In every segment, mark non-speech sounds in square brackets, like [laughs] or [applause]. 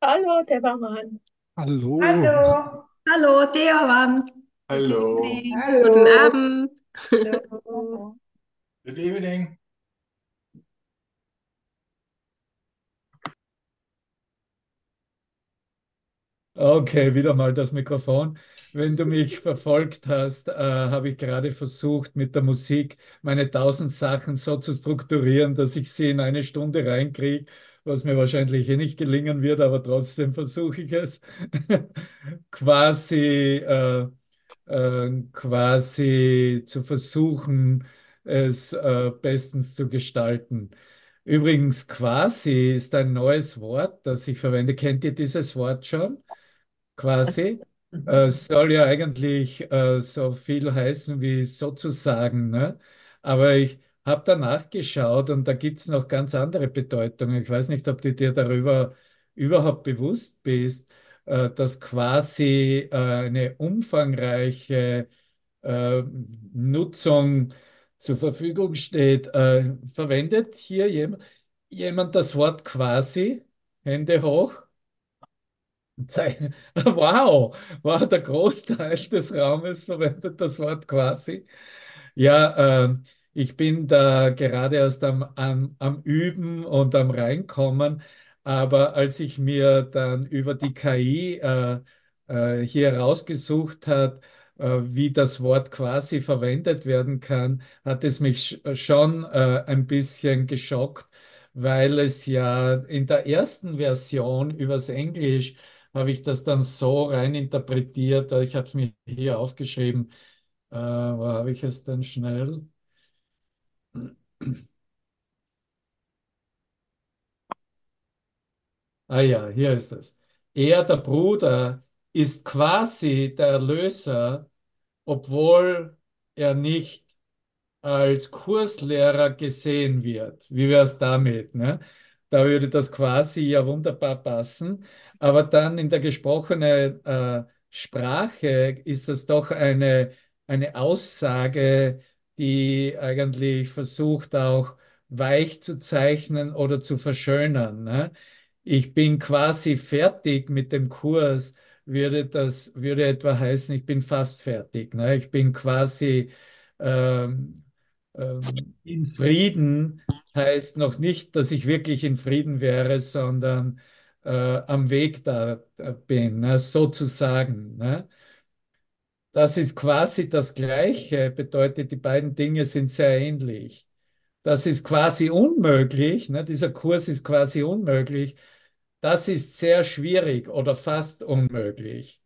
Hallo, der Barmann. Hallo, Hallo. Hallo. Good hallo. evening. Guten Hallo. Abend. Hallo. Good evening. Okay, wieder mal das Mikrofon. Wenn du mich verfolgt hast, äh, habe ich gerade versucht, mit der Musik meine tausend Sachen so zu strukturieren, dass ich sie in eine Stunde reinkriege, was mir wahrscheinlich eh nicht gelingen wird, aber trotzdem versuche ich es. [laughs] Quasi, äh, äh, quasi zu versuchen, es äh, bestens zu gestalten. Übrigens, quasi ist ein neues Wort, das ich verwende. Kennt ihr dieses Wort schon? quasi. [laughs] Äh, soll ja eigentlich äh, so viel heißen wie sozusagen, ne? Aber ich habe danach geschaut und da gibt es noch ganz andere Bedeutungen. Ich weiß nicht, ob du dir darüber überhaupt bewusst bist, äh, dass quasi äh, eine umfangreiche äh, Nutzung zur Verfügung steht. Äh, verwendet hier jem jemand das Wort quasi? Hände hoch. [laughs] Wow, wow, der Großteil des Raumes verwendet das Wort quasi. Ja, ähm, ich bin da gerade erst am, am, am Üben und am Reinkommen, aber als ich mir dann über die KI äh, äh, hier herausgesucht hat, äh, wie das Wort quasi verwendet werden kann, hat es mich sch schon äh, ein bisschen geschockt, weil es ja in der ersten Version übers Englisch habe ich das dann so rein interpretiert. Ich habe es mir hier aufgeschrieben. Äh, wo habe ich es denn schnell? Ah ja, hier ist es. Er, der Bruder, ist quasi der Erlöser, obwohl er nicht als Kurslehrer gesehen wird. Wie wäre es damit, ne? Da würde das quasi ja wunderbar passen. Aber dann in der gesprochenen äh, Sprache ist es doch eine, eine Aussage, die eigentlich versucht auch weich zu zeichnen oder zu verschönern, ne? Ich bin quasi fertig mit dem Kurs, würde das, würde etwa heißen, ich bin fast fertig, ne? Ich bin quasi ähm, ähm, in Frieden heißt noch nicht, dass ich wirklich in Frieden wäre, sondern äh, am Weg da äh, bin, ne, sozusagen. Ne? Das ist quasi das Gleiche, bedeutet, die beiden Dinge sind sehr ähnlich. Das ist quasi unmöglich, ne? Dieser Kurs ist quasi unmöglich. Das ist sehr schwierig oder fast unmöglich.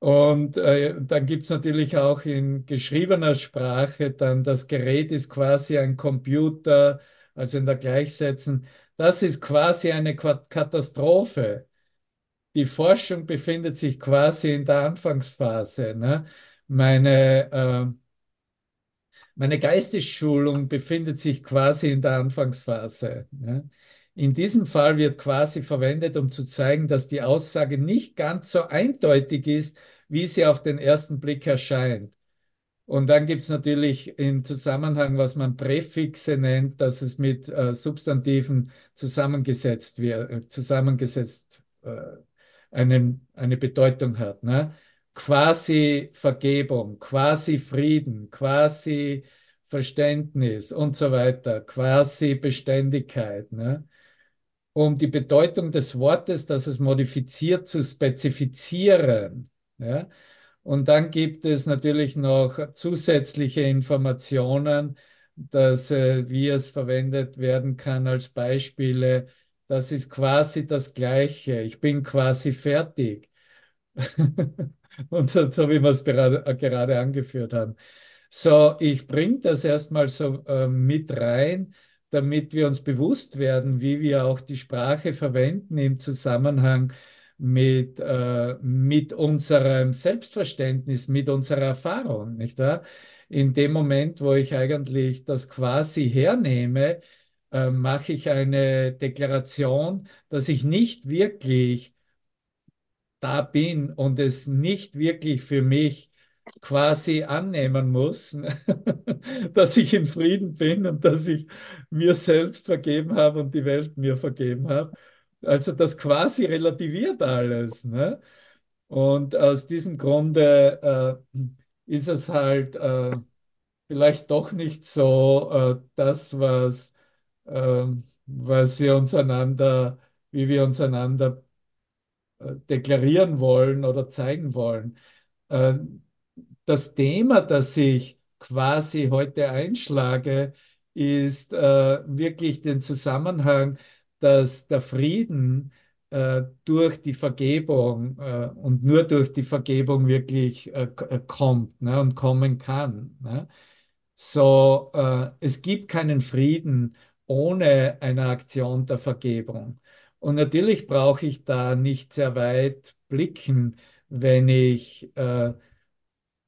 Und äh, dann gibt es natürlich auch in geschriebener Sprache dann das Gerät ist quasi ein Computer, also in der Gleichsetzen. Das ist quasi eine Katastrophe. Die Forschung befindet sich quasi in der Anfangsphase. Ne? Meine, äh, meine Geistesschulung befindet sich quasi in der Anfangsphase. Ne? In diesem Fall wird quasi verwendet, um zu zeigen, dass die Aussage nicht ganz so eindeutig ist, wie sie auf den ersten Blick erscheint. Und dann gibt es natürlich im Zusammenhang, was man Präfixe nennt, dass es mit äh, Substantiven zusammengesetzt wird, äh, zusammengesetzt äh, einen, eine Bedeutung hat. Ne? Quasi Vergebung, quasi Frieden, quasi Verständnis und so weiter, quasi Beständigkeit. Ne? Um die Bedeutung des Wortes, das es modifiziert, zu spezifizieren. Ja? Und dann gibt es natürlich noch zusätzliche Informationen, dass, äh, wie es verwendet werden kann als Beispiele. Das ist quasi das Gleiche. Ich bin quasi fertig. [laughs] Und so, wie wir es gerade, äh, angeführt haben. So, ich bringe das erstmal so äh, mit rein, damit wir uns bewusst werden, wie wir auch die Sprache verwenden im Zusammenhang mit, äh, mit unserem Selbstverständnis, mit unserer Erfahrung, nicht wahr? In dem Moment, wo ich eigentlich das quasi hernehme, äh, mache ich eine Deklaration, dass ich nicht wirklich da bin und es nicht wirklich für mich quasi annehmen muss, [laughs] dass ich in Frieden bin und dass ich mir selbst vergeben habe und die Welt mir vergeben habe. Also das quasi relativiert alles. Ne? Und aus diesem Grunde äh, ist es halt äh, vielleicht doch nicht so äh, das, was, was wir uns einander, wie wir uns einander äh, deklarieren wollen oder zeigen wollen. Äh, das Thema, das ich quasi heute einschlage, ist äh, wirklich den Zusammenhang, dass der Frieden äh, durch die Vergebung und nur durch die Vergebung wirklich kommt ne, und kommen kann. Ne? So, es gibt keinen Frieden ohne eine Aktion der Vergebung. Und natürlich brauche ich da nicht sehr weit blicken, wenn ich äh,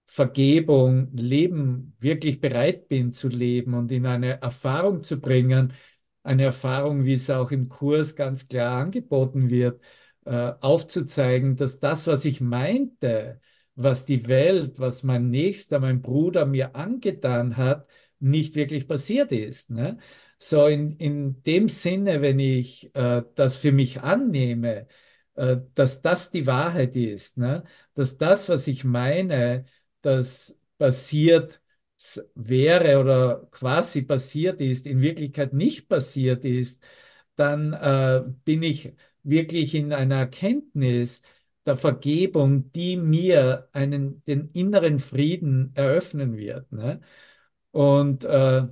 Vergebung leben, wirklich bereit bin zu leben und in eine Erfahrung zu bringen, eine Erfahrung, wie es auch im Kurs ganz klar angeboten wird, äh, aufzuzeigen, dass das, was ich meinte, was die Welt, was mein Nächster, mein Bruder mir angetan hat, nicht wirklich passiert ist. Ne? So in, in dem Sinne, wenn ich äh, das für mich annehme, äh, dass das die Wahrheit ist, ne? dass das, was ich meine, das passiert wäre oder quasi passiert ist, in Wirklichkeit nicht passiert ist, dann äh, bin ich wirklich in einer Erkenntnis der Vergebung, die mir einen, den inneren Frieden eröffnen wird. Ne? Und äh,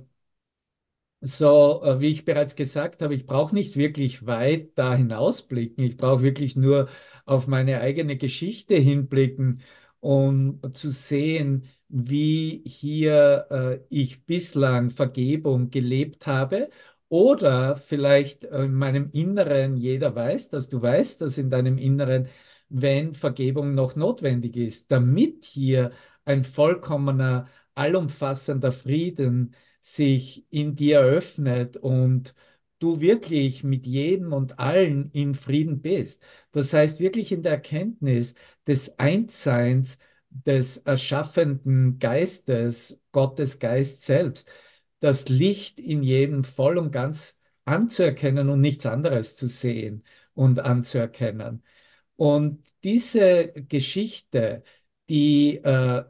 so, äh, wie ich bereits gesagt habe, ich brauche nicht wirklich weit da hinausblicken. Ich brauche wirklich nur auf meine eigene Geschichte hinblicken, um zu sehen, wie hier äh, ich bislang Vergebung gelebt habe. Oder vielleicht in meinem Inneren, jeder weiß, dass du weißt, dass in deinem Inneren, wenn Vergebung noch notwendig ist, damit hier ein vollkommener, allumfassender Frieden sich in dir öffnet und du wirklich mit jedem und allen in Frieden bist. Das heißt wirklich in der Erkenntnis des Einsseins des erschaffenden Geistes, Gottes Geist selbst, das Licht in jedem voll und ganz anzuerkennen und nichts anderes zu sehen und anzuerkennen. Und diese Geschichte, die äh,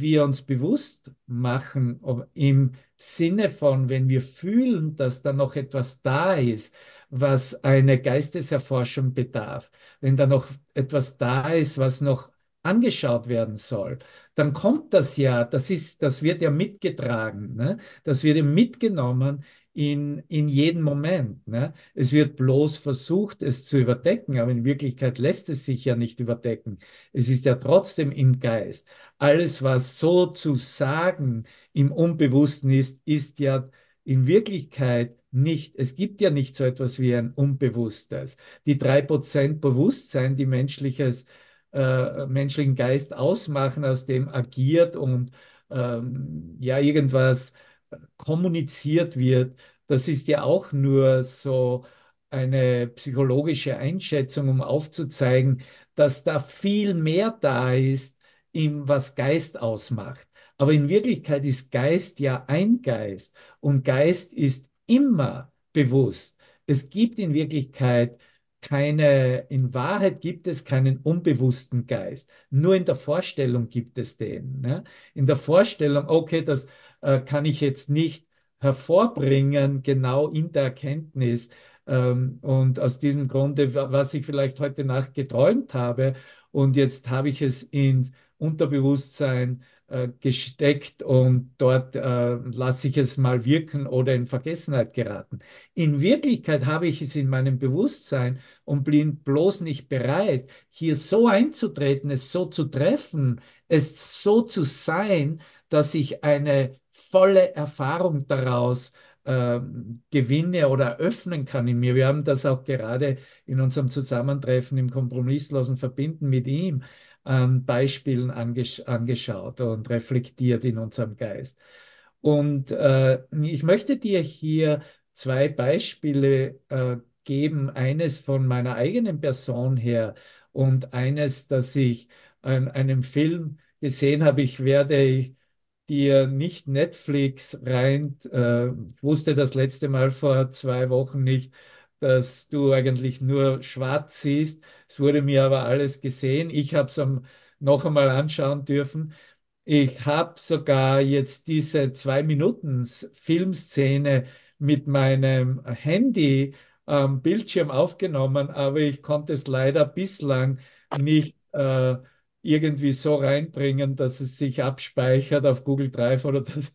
wir uns bewusst machen, im Sinne von, wenn wir fühlen, dass da noch etwas da ist, was eine Geisteserforschung bedarf, wenn da noch etwas da ist, was noch angeschaut werden soll, dann kommt das ja, das ist, das wird ja mitgetragen, ne? das wird ja mitgenommen in, in jedem Moment. Ne? Es wird bloß versucht, es zu überdecken, aber in Wirklichkeit lässt es sich ja nicht überdecken. Es ist ja trotzdem im Geist. Alles, was sozusagen im Unbewussten ist, ist ja in Wirklichkeit nicht. Es gibt ja nicht so etwas wie ein Unbewusstes. Die drei Prozent Bewusstsein, die menschliches, äh, menschlichen Geist ausmachen, aus dem agiert und ähm, ja irgendwas kommuniziert wird, das ist ja auch nur so eine psychologische Einschätzung, um aufzuzeigen, dass da viel mehr da ist, im, was Geist ausmacht. Aber in Wirklichkeit ist Geist ja ein Geist und Geist ist immer bewusst. Es gibt in Wirklichkeit keine, in Wahrheit gibt es keinen unbewussten Geist. Nur in der Vorstellung gibt es den. Ne? In der Vorstellung, okay, das äh, kann ich jetzt nicht hervorbringen, genau in der Erkenntnis. Ähm, und aus diesem Grunde, was ich vielleicht heute Nacht geträumt habe, und jetzt habe ich es ins Unterbewusstsein äh, gesteckt und dort äh, lasse ich es mal wirken oder in Vergessenheit geraten. In Wirklichkeit habe ich es in meinem Bewusstsein und bin bloß nicht bereit, hier so einzutreten, es so zu treffen, es so zu sein, dass ich eine volle Erfahrung daraus äh, gewinne oder öffnen kann in mir. Wir haben das auch gerade in unserem Zusammentreffen im kompromisslosen Verbinden mit ihm an Beispielen angesch angeschaut und reflektiert in unserem Geist. Und äh, ich möchte dir hier zwei Beispiele äh, geben, eines von meiner eigenen Person her und eines, das ich an einem Film gesehen habe. Ich werde dir nicht Netflix rein, äh, wusste das letzte Mal vor zwei Wochen nicht, dass du eigentlich nur schwarz siehst. Es wurde mir aber alles gesehen. Ich habe es noch einmal anschauen dürfen. Ich habe sogar jetzt diese zwei Minuten Filmszene mit meinem Handy am Bildschirm aufgenommen, aber ich konnte es leider bislang nicht äh, irgendwie so reinbringen, dass es sich abspeichert auf Google Drive oder [laughs] das.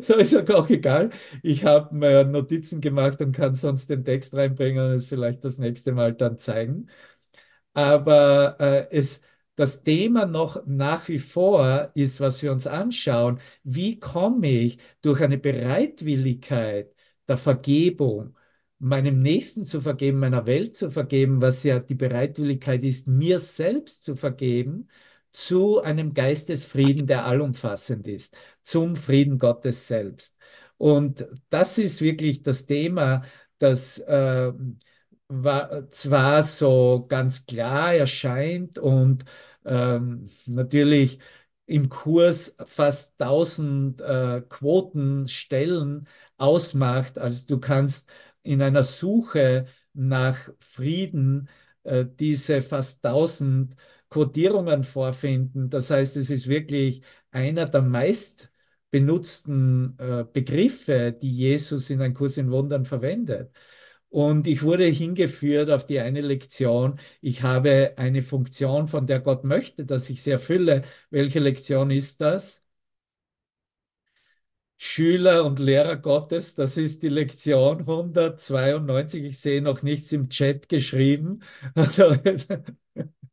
so ist auch egal. Ich habe mir Notizen gemacht und kann sonst den Text reinbringen und es vielleicht das nächste Mal dann zeigen. Aber äh, es, das Thema noch nach wie vor ist, was wir uns anschauen, wie komme ich durch eine Bereitwilligkeit der Vergebung, meinem Nächsten zu vergeben, meiner Welt zu vergeben, was ja die Bereitwilligkeit ist, mir selbst zu vergeben, zu einem Geistesfrieden, der allumfassend ist, zum Frieden Gottes selbst. Und das ist wirklich das Thema, das äh, war, zwar so ganz klar erscheint und ähm, natürlich im Kurs fast 1000 äh, Quotenstellen ausmacht. Also du kannst in einer Suche nach Frieden äh, diese fast 1000 Quotierungen vorfinden. Das heißt, es ist wirklich einer der meist benutzten äh, Begriffe, die Jesus in einem Kurs in Wundern verwendet. Und ich wurde hingeführt auf die eine Lektion. Ich habe eine Funktion, von der Gott möchte, dass ich sie erfülle. Welche Lektion ist das? Schüler und Lehrer Gottes, das ist die Lektion 192. Ich sehe noch nichts im Chat geschrieben. [laughs] Also,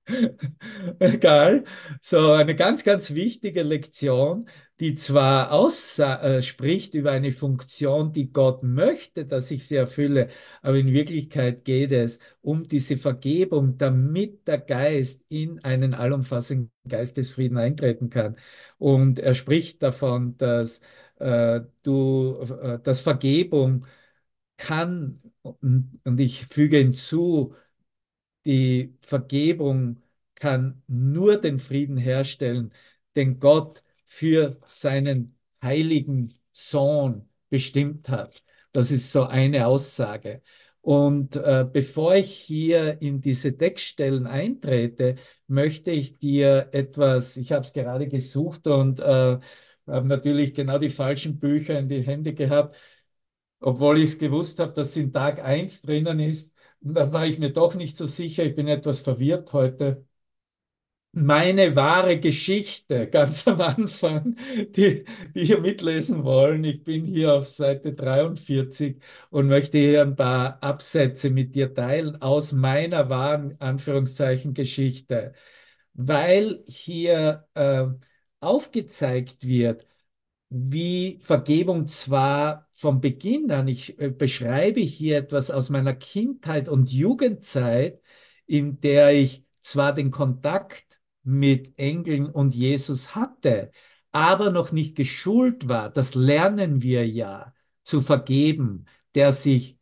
[laughs] egal. So eine ganz, ganz wichtige Lektion, die zwar ausspricht äh, über eine Funktion, die Gott möchte, dass ich sie erfülle, aber in Wirklichkeit geht es um diese Vergebung, damit der Geist in einen allumfassenden Geistesfrieden eintreten kann. Und er spricht davon, dass äh, du, äh, dass Vergebung kann, und ich füge hinzu, die Vergebung kann nur den Frieden herstellen, den Gott für seinen heiligen Sohn bestimmt hat. Das ist so eine Aussage. Und äh, bevor ich hier in diese Textstellen eintrete, möchte ich dir etwas, ich habe es gerade gesucht und äh, habe natürlich genau die falschen Bücher in die Hände gehabt, obwohl ich es gewusst habe, dass in Tag 1 drinnen ist. Da war ich mir doch nicht so sicher. Ich bin etwas verwirrt heute. Meine wahre Geschichte, [laughs] ganz am Anfang, die, die ihr mitlesen wollen. Ich bin hier auf Seite 43 und möchte hier ein paar Absätze mit dir teilen aus meiner wahren, Anführungszeichen, Geschichte, weil hier äh, aufgezeigt wird, wie Vergebung zwar vom Beginn an, ich äh, beschreibe hier etwas aus meiner Kindheit und Jugendzeit, in der ich zwar den Kontakt mit Engeln und Jesus hatte, aber noch nicht geschult war, das lernen wir ja, zu vergeben, der sich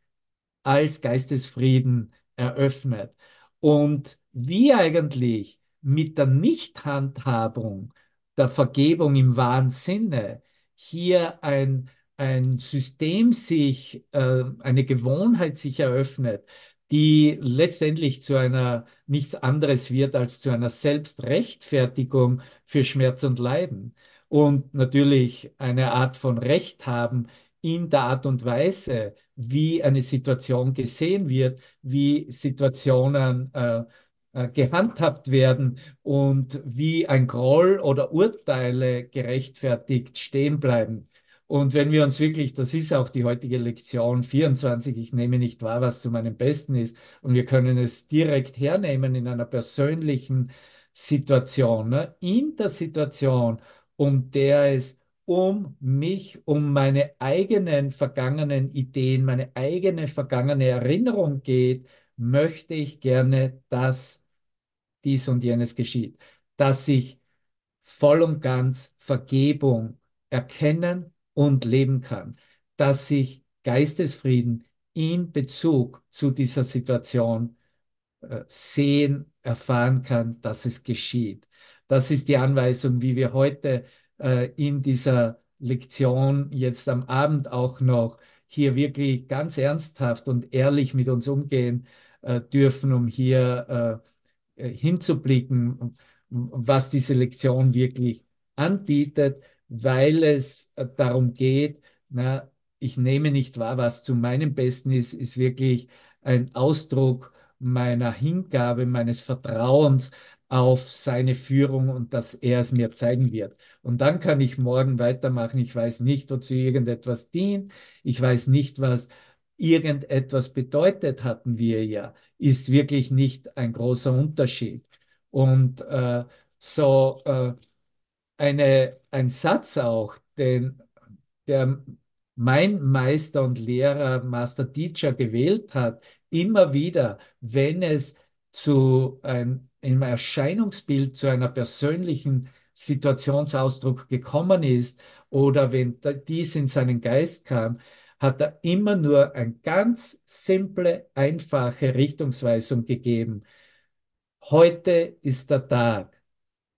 als Geistesfrieden eröffnet. Und wie eigentlich mit der Nichthandhabung der Vergebung im wahren Sinne hier ein, ein System sich, äh, eine Gewohnheit sich eröffnet, die letztendlich zu einer nichts anderes wird als zu einer Selbstrechtfertigung für Schmerz und Leiden. Und natürlich eine Art von Recht haben in der Art und Weise, wie eine Situation gesehen wird, wie Situationen äh, gehandhabt werden und wie ein Groll oder Urteile gerechtfertigt stehen bleiben. Und wenn wir uns wirklich, das ist auch die heutige Lektion 24, ich nehme nicht wahr, was zu meinem Besten ist, und wir können es direkt hernehmen in einer persönlichen Situation, ne? in der Situation, um der es um mich, um meine eigenen vergangenen Ideen, meine eigene vergangene Erinnerung geht, möchte ich gerne, dass dies und jenes geschieht, dass ich voll und ganz Vergebung erkennen und leben kann, dass ich Geistesfrieden in Bezug zu dieser Situation äh, sehen, erfahren kann, dass es geschieht. Das ist die Anweisung, wie wir heute äh, in dieser Lektion jetzt am Abend auch noch hier wirklich ganz ernsthaft und ehrlich mit uns umgehen äh, dürfen, um hier äh, hinzublicken, was diese Lektion wirklich anbietet, weil es darum geht, na, ich nehme nicht wahr, was zu meinem Besten ist, ist wirklich ein Ausdruck meiner Hingabe, meines Vertrauens auf seine Führung und dass er es mir zeigen wird. Und dann kann ich morgen weitermachen. Ich weiß nicht, wozu irgendetwas dient. Ich weiß nicht, was irgendetwas bedeutet, hatten wir ja. Ist wirklich nicht ein großer Unterschied. Und äh, so äh, eine, ein Satz auch, den der mein Meister und Lehrer, Master Teacher gewählt hat, immer wieder, wenn es zu einem, einem Erscheinungsbild, zu einer persönlichen Situationsausdruck gekommen ist oder wenn dies in seinen Geist kam, hat er immer nur eine ganz simple, einfache Richtungsweisung gegeben. Heute ist der Tag.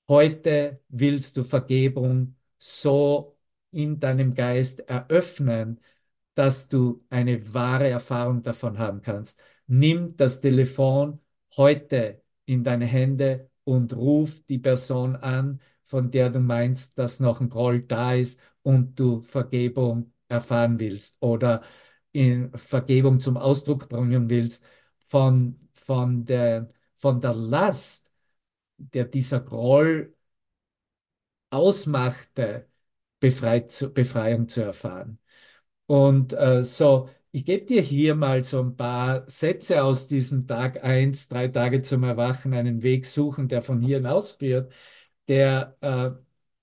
Heute willst du Vergebung so in deinem Geist eröffnen, dass du eine wahre Erfahrung davon haben kannst. Nimm das Telefon heute in deine Hände und ruf die Person an, von der du meinst, dass noch ein Groll da ist und du Vergebung erfahren willst oder in Vergebung zum Ausdruck bringen willst von, von, der, von der Last, der dieser Groll ausmachte, befreit Befreiung zu erfahren. Und äh, so, ich gebe dir hier mal so ein paar Sätze aus diesem Tag 1, drei Tage zum Erwachen, einen Weg suchen, der von hier ausführt, der äh,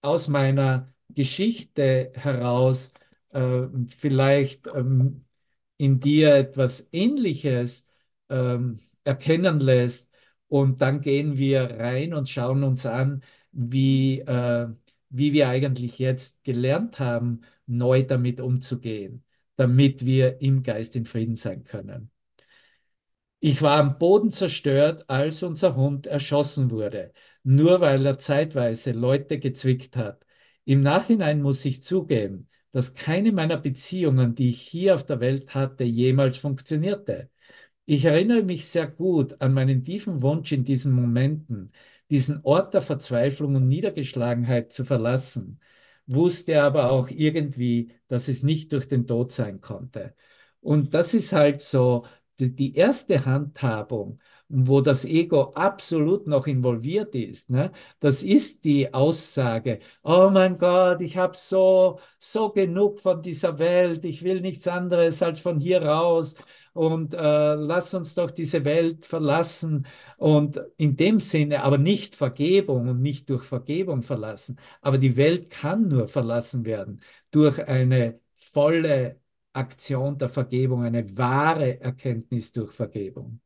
aus meiner Geschichte heraus äh, vielleicht ähm, in dir etwas Ähnliches ähm, erkennen lässt. Und dann gehen wir rein und schauen uns an, wie, äh, wie wir eigentlich jetzt gelernt haben, neu damit umzugehen, damit wir im Geist in Frieden sein können. Ich war am Boden zerstört, als unser Hund erschossen wurde, nur weil er zeitweise Leute gezwickt hat. Im Nachhinein muss ich zugeben, dass keine meiner Beziehungen, die ich hier auf der Welt hatte, jemals funktionierte. Ich erinnere mich sehr gut an meinen tiefen Wunsch in diesen Momenten, diesen Ort der Verzweiflung und Niedergeschlagenheit zu verlassen, wusste aber auch irgendwie, dass es nicht durch den Tod sein konnte. Und das ist halt so die, erste Handhabung wo das Ego absolut noch involviert ist. Ne? Das ist die Aussage, oh mein Gott, ich habe so, so genug von dieser Welt, ich will nichts anderes als von hier raus und äh, lass uns doch diese Welt verlassen und in dem Sinne aber nicht Vergebung und nicht durch Vergebung verlassen. Aber die Welt kann nur verlassen werden durch eine volle Aktion der Vergebung, eine wahre Erkenntnis durch Vergebung.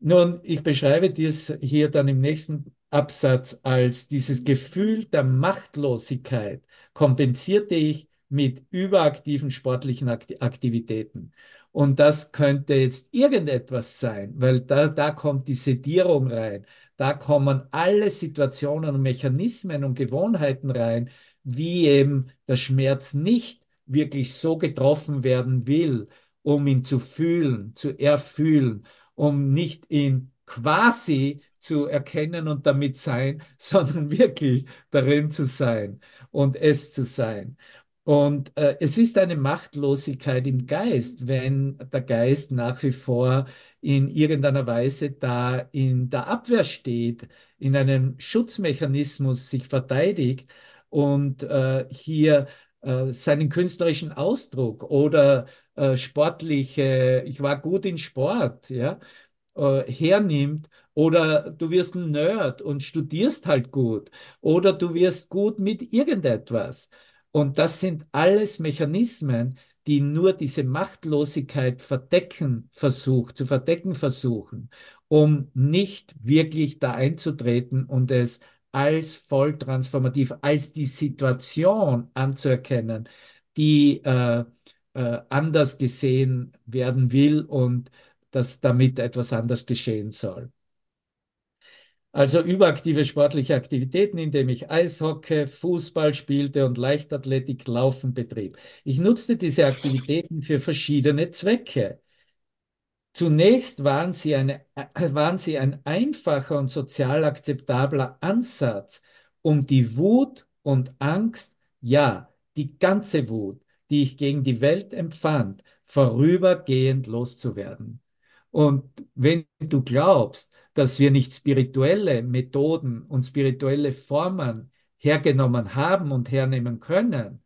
Nun, ich beschreibe dies hier dann im nächsten Absatz als dieses Gefühl der Machtlosigkeit kompensierte ich mit überaktiven sportlichen Aktivitäten. Und das könnte jetzt irgendetwas sein, weil da, da kommt die Sedierung rein, da kommen alle Situationen und Mechanismen und Gewohnheiten rein, wie eben der Schmerz nicht wirklich so getroffen werden will, um ihn zu fühlen, zu erfühlen, um nicht ihn quasi zu erkennen und damit sein, [laughs] sondern wirklich darin zu sein und es zu sein. Und äh, es ist eine Machtlosigkeit im Geist, wenn der Geist nach wie vor in irgendeiner Weise da in der Abwehr steht, in einem Schutzmechanismus sich verteidigt und äh, hier äh, seinen künstlerischen Ausdruck oder äh, sportliche, ich war gut in Sport, ja, äh, hernimmt oder du wirst ein Nerd und studierst halt gut oder du wirst gut mit irgendetwas. Und das sind alles Mechanismen, die nur diese Machtlosigkeit verdecken versucht, zu verdecken versuchen, um nicht wirklich da einzutreten und es als voll transformativ, als die Situation anzuerkennen, die äh, äh, anders gesehen werden will und dass damit etwas anders geschehen soll. Also überaktive sportliche Aktivitäten, indem ich Eishockey, Fußball spielte und Leichtathletik, Laufen betrieb. Ich nutzte diese Aktivitäten für verschiedene Zwecke. Zunächst waren sie, eine, waren sie ein einfacher und sozial akzeptabler Ansatz, um die Wut und Angst, ja, die ganze Wut, die ich gegen die Welt empfand, vorübergehend loszuwerden. Und wenn du glaubst, dass wir nicht spirituelle Methoden und spirituelle Formen hergenommen haben und hernehmen können,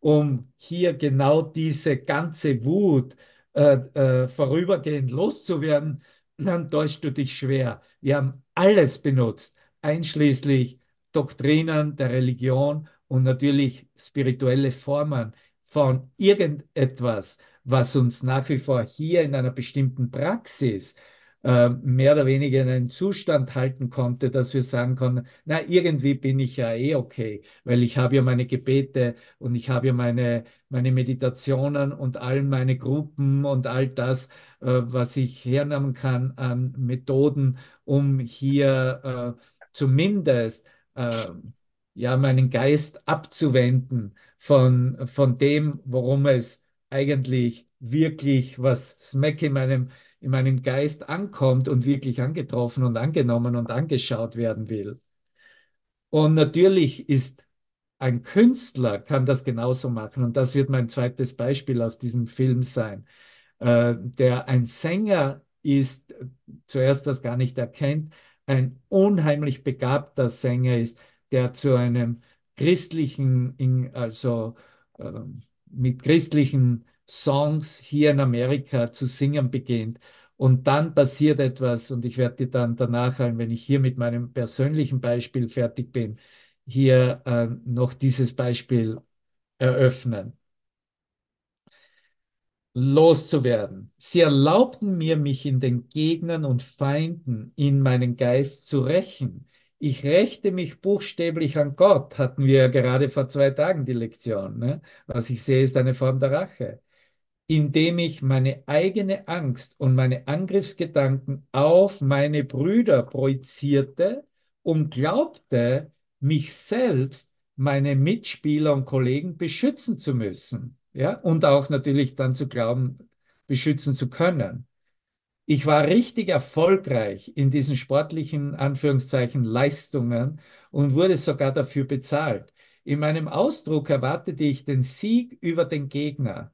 um hier genau diese ganze Wut äh, äh, vorübergehend loszuwerden, dann täuschst du dich schwer. Wir haben alles benutzt, einschließlich Doktrinen der Religion und natürlich spirituelle Formen von irgendetwas, was uns nach wie vor hier in einer bestimmten Praxis äh, mehr oder weniger in einen Zustand halten konnte, dass wir sagen konnten, na, irgendwie bin ich ja eh okay, weil ich habe ja meine Gebete und ich habe ja meine, meine Meditationen und all meine Gruppen und all das, äh, was ich hernehmen kann an Methoden, um hier äh, zumindest äh, ja, meinen Geist abzuwenden von, von dem, worum es eigentlich wirklich, was Smack in meinem, in meinem Geist ankommt und wirklich angetroffen und angenommen und angeschaut werden will. Und natürlich ist ein Künstler, kann das genauso machen. Und das wird mein zweites Beispiel aus diesem Film sein. Äh, der ein Sänger ist, zuerst das gar nicht erkennt, ein unheimlich begabter Sänger ist, der zu einem christlichen, also äh, mit christlichen Songs hier in Amerika zu singen beginnt. Und dann passiert etwas, und ich werde dir dann danach, wenn ich hier mit meinem persönlichen Beispiel fertig bin, hier äh, noch dieses Beispiel eröffnen loszuwerden. Sie erlaubten mir, mich in den Gegnern und Feinden in meinen Geist zu rächen. Ich rächte mich buchstäblich an Gott, hatten wir ja gerade vor zwei Tagen die Lektion. Ne? Was ich sehe, ist eine Form der Rache, indem ich meine eigene Angst und meine Angriffsgedanken auf meine Brüder projizierte und glaubte, mich selbst, meine Mitspieler und Kollegen beschützen zu müssen ja, und auch natürlich dann zu glauben, beschützen zu können. Ich war richtig erfolgreich in diesen sportlichen Anführungszeichen Leistungen und wurde sogar dafür bezahlt. In meinem Ausdruck erwartete ich den Sieg über den Gegner,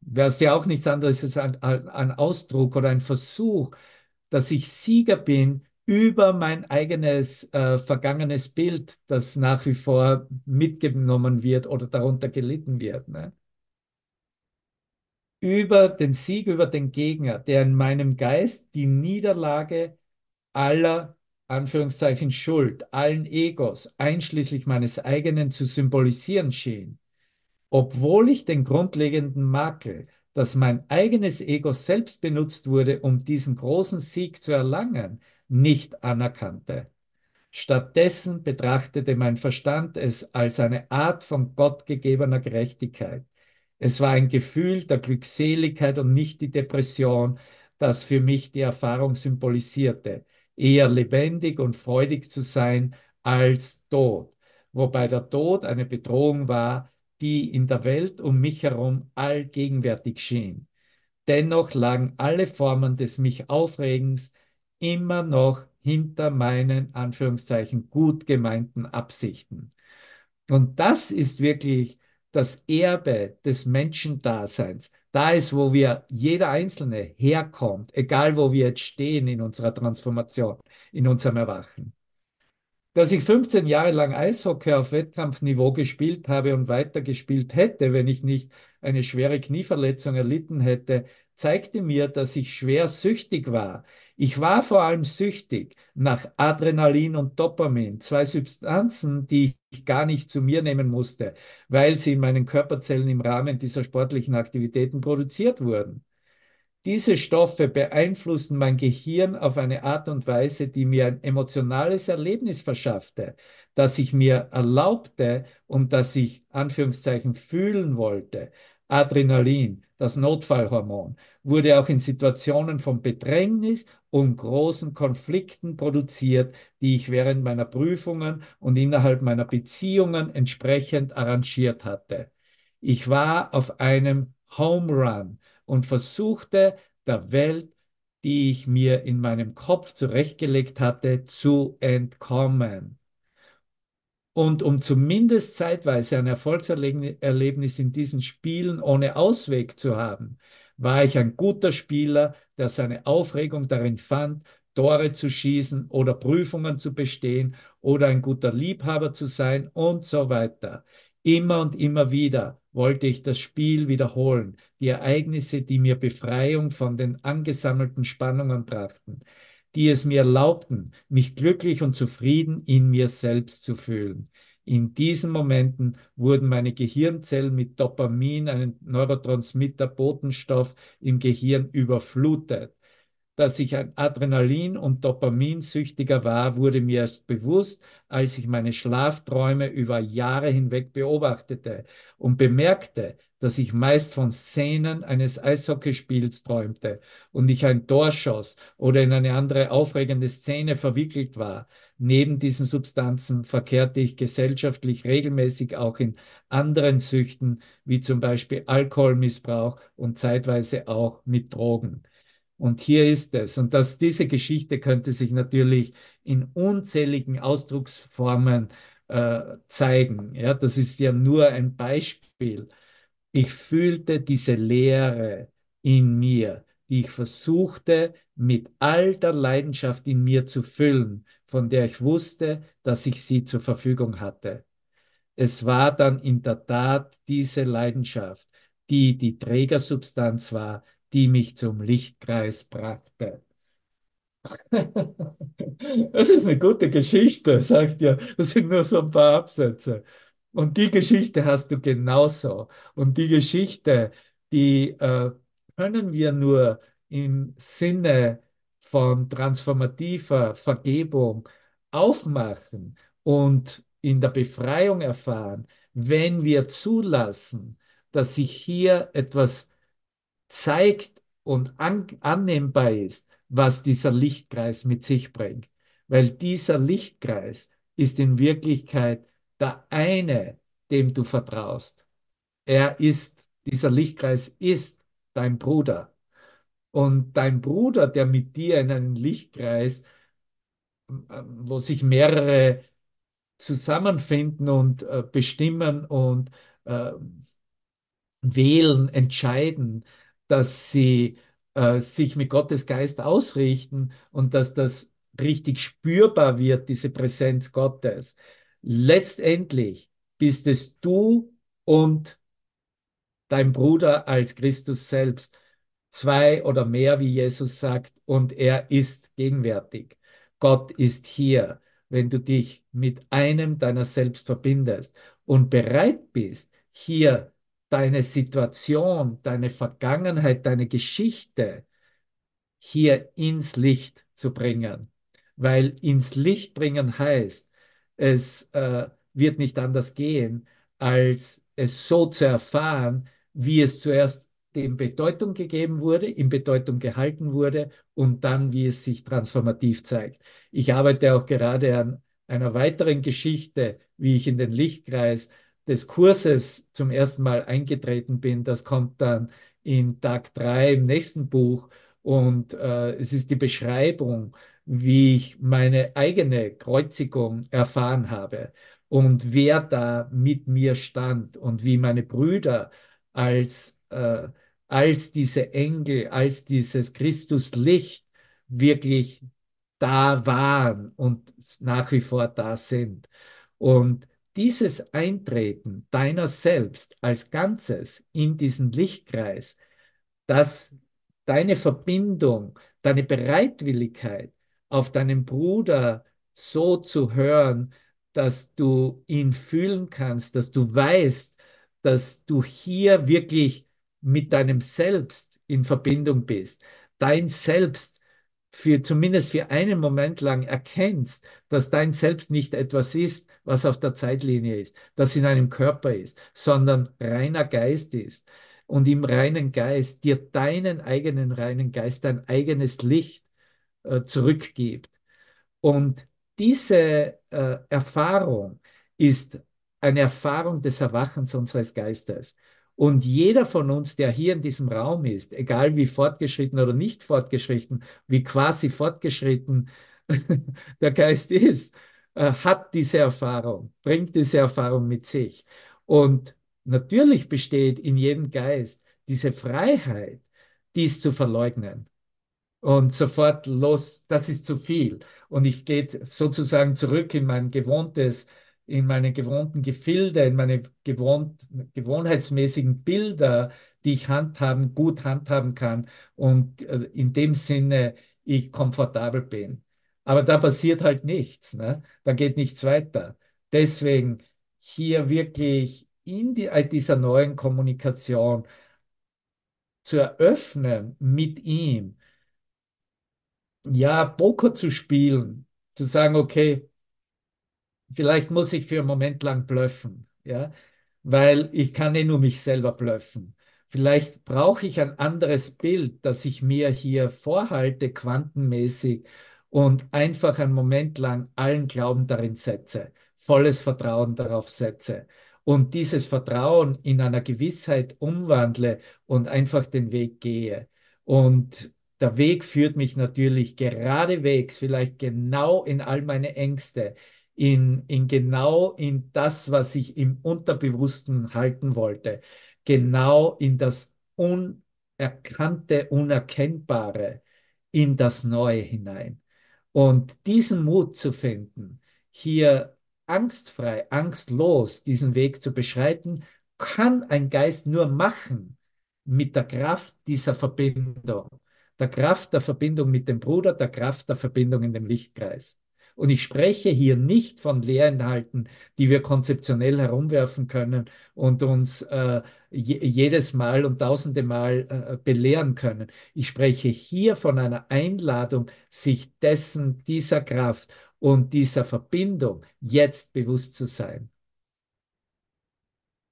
was ja auch nichts anderes als ein, ein Ausdruck oder ein Versuch, dass ich Sieger bin über mein eigenes äh, vergangenes Bild, das nach wie vor mitgenommen wird oder darunter gelitten wird. Ne? Über den Sieg über den Gegner, der in meinem Geist die Niederlage aller Anführungszeichen Schuld, allen Egos, einschließlich meines eigenen, zu symbolisieren schien, obwohl ich den grundlegenden Makel, dass mein eigenes Ego selbst benutzt wurde, um diesen großen Sieg zu erlangen, nicht anerkannte. Stattdessen betrachtete mein Verstand es als eine Art von Gott gegebener Gerechtigkeit es war ein Gefühl der Glückseligkeit und nicht die Depression, das für mich die Erfahrung symbolisierte. Eher lebendig und freudig zu sein als tot, wobei der Tod eine Bedrohung war, die in der Welt um mich herum allgegenwärtig schien. Dennoch lagen alle Formen des mich Aufregens immer noch hinter meinen Anführungszeichen gut gemeinten Absichten. Und das ist wirklich das Erbe des Menschendaseins, da ist, wo wir jeder Einzelne herkommt, egal wo wir jetzt stehen in unserer Transformation, in unserem Erwachen. Dass ich 15 Jahre lang Eishockey auf Wettkampfniveau gespielt habe und weitergespielt hätte, wenn ich nicht eine schwere Knieverletzung erlitten hätte, zeigte mir, dass ich schwer süchtig war. Ich war vor allem süchtig nach Adrenalin und Dopamin, zwei Substanzen, die ich gar nicht zu mir nehmen musste, weil sie in meinen Körperzellen im Rahmen dieser sportlichen Aktivitäten produziert wurden. Diese Stoffe beeinflussten mein Gehirn auf eine Art und Weise, die mir ein emotionales Erlebnis verschaffte, das ich mir erlaubte und das ich Anführungszeichen fühlen wollte. Adrenalin, das Notfallhormon, wurde auch in Situationen von Bedrängnis und großen Konflikten produziert, die ich während meiner Prüfungen und innerhalb meiner Beziehungen entsprechend arrangiert hatte. Ich war auf einem Home Run und versuchte der Welt, die ich mir in meinem Kopf zurechtgelegt hatte, zu entkommen. Und um zumindest zeitweise ein Erfolgserlebnis in diesen Spielen ohne Ausweg zu haben, war ich ein guter Spieler, der seine Aufregung darin fand, Tore zu schießen oder Prüfungen zu bestehen oder ein guter Liebhaber zu sein und so weiter. Immer und immer wieder wollte ich das Spiel wiederholen, die Ereignisse, die mir Befreiung von den angesammelten Spannungen brachten, die es mir erlaubten, mich glücklich und zufrieden in mir selbst zu fühlen. In diesen Momenten wurden meine Gehirnzellen mit Dopamin, einem Neurotransmitter, Botenstoff im Gehirn überflutet. Dass ich ein Adrenalin- und Dopaminsüchtiger war, wurde mir erst bewusst, als ich meine Schlafträume über Jahre hinweg beobachtete und bemerkte, dass ich meist von Szenen eines Eishockeyspiels träumte und ich ein Tor schoss oder in eine andere aufregende Szene verwickelt war. Neben diesen Substanzen verkehrte ich gesellschaftlich regelmäßig auch in anderen Süchten, wie zum Beispiel Alkoholmissbrauch und zeitweise auch mit Drogen. Und hier ist es. Und dass diese Geschichte könnte sich natürlich in unzähligen Ausdrucksformen äh, zeigen. Ja, das ist ja nur ein Beispiel. Ich fühlte diese Leere in mir, die ich versuchte mit all der Leidenschaft in mir zu füllen, von der ich wusste, dass ich sie zur Verfügung hatte. Es war dann in der Tat diese Leidenschaft, die die Trägersubstanz war, die mich zum Lichtkreis brachte. [laughs] Das ist eine gute Geschichte, sagt ja. Das sind nur so ein paar Absätze. Und die Geschichte hast du genauso. Und die Geschichte, die äh, können wir nur im Sinne von transformativer Vergebung aufmachen und in der Befreiung erfahren, wenn wir zulassen, dass sich hier etwas zeigt und an, annehmbar ist, was dieser Lichtkreis mit sich bringt. Weil dieser Lichtkreis ist in Wirklichkeit der eine, dem du vertraust. Er ist, dieser Lichtkreis ist dein Bruder. Und dein Bruder, der mit dir in einem Lichtkreis, wo sich mehrere zusammenfinden und äh, bestimmen und äh, wählen, entscheiden, dass sie äh, sich mit Gottes Geist ausrichten und dass das richtig spürbar wird, diese Präsenz Gottes. Letztendlich bist es du und dein Bruder als Christus selbst. Zwei oder mehr, wie Jesus sagt, und er ist gegenwärtig. Gott ist hier, wenn du dich mit einem deiner selbst verbindest und bereit bist, hier deine Situation, deine Vergangenheit, deine Geschichte hier ins Licht zu bringen. Weil ins Licht bringen heißt, es äh, wird nicht anders gehen, als es so zu erfahren, wie es zuerst dem Bedeutung gegeben wurde, in Bedeutung gehalten wurde und dann, wie es sich transformativ zeigt. Ich arbeite auch gerade an einer weiteren Geschichte, wie ich in den Lichtkreis des Kurses zum ersten Mal eingetreten bin. Das kommt dann in Tag 3 im nächsten Buch. Und äh, es ist die Beschreibung, wie ich meine eigene Kreuzigung erfahren habe und wer da mit mir stand und wie meine Brüder als, äh, als diese Engel, als dieses Christuslicht wirklich da waren und nach wie vor da sind. Und dieses Eintreten deiner selbst als Ganzes in diesen Lichtkreis, dass deine Verbindung, deine Bereitwilligkeit auf deinen Bruder so zu hören, dass du ihn fühlen kannst, dass du weißt, dass du hier wirklich mit deinem Selbst in Verbindung bist. Dein Selbst für zumindest für einen Moment lang erkennst, dass dein Selbst nicht etwas ist, was auf der Zeitlinie ist, das in einem Körper ist, sondern reiner Geist ist. Und im reinen Geist dir deinen eigenen reinen Geist, dein eigenes Licht äh, zurückgibt. Und diese äh, Erfahrung ist eine Erfahrung des Erwachens unseres Geistes. Und jeder von uns, der hier in diesem Raum ist, egal wie fortgeschritten oder nicht fortgeschritten, wie quasi fortgeschritten [laughs] der Geist ist, äh, hat diese Erfahrung, bringt diese Erfahrung mit sich. Und natürlich besteht in jedem Geist diese Freiheit, dies zu verleugnen. Und sofort los, das ist zu viel. Und ich gehe sozusagen zurück in mein gewohntes, in meine gewohnten Gefilde, in meine gewohnt, gewohnheitsmäßigen Bilder, die ich handhaben, gut handhaben kann und äh, in dem Sinne ich komfortabel bin. Aber da passiert halt nichts, ne? Da geht nichts weiter. Deswegen hier wirklich in die, äh, dieser neuen Kommunikation zu eröffnen mit ihm, ja, Poker zu spielen, zu sagen, okay, vielleicht muss ich für einen Moment lang blöffen, ja, weil ich kann eh nur mich selber blöffen. Vielleicht brauche ich ein anderes Bild, das ich mir hier vorhalte, quantenmäßig, und einfach einen Moment lang allen Glauben darin setze, volles Vertrauen darauf setze und dieses Vertrauen in einer Gewissheit umwandle und einfach den Weg gehe. Und der Weg führt mich natürlich geradewegs, vielleicht genau in all meine Ängste, in, in genau in das, was ich im Unterbewussten halten wollte, genau in das Unerkannte, Unerkennbare, in das Neue hinein. Und diesen Mut zu finden, hier angstfrei, angstlos diesen Weg zu beschreiten, kann ein Geist nur machen mit der Kraft dieser Verbindung, der Kraft der Verbindung mit dem Bruder, der Kraft der Verbindung in dem Lichtkreis. Und ich spreche hier nicht von Lehrinhalten, die wir konzeptionell herumwerfen können und uns äh, jedes Mal und tausende Mal äh, belehren können. Ich spreche hier von einer Einladung, sich dessen, dieser Kraft und dieser Verbindung jetzt bewusst zu sein.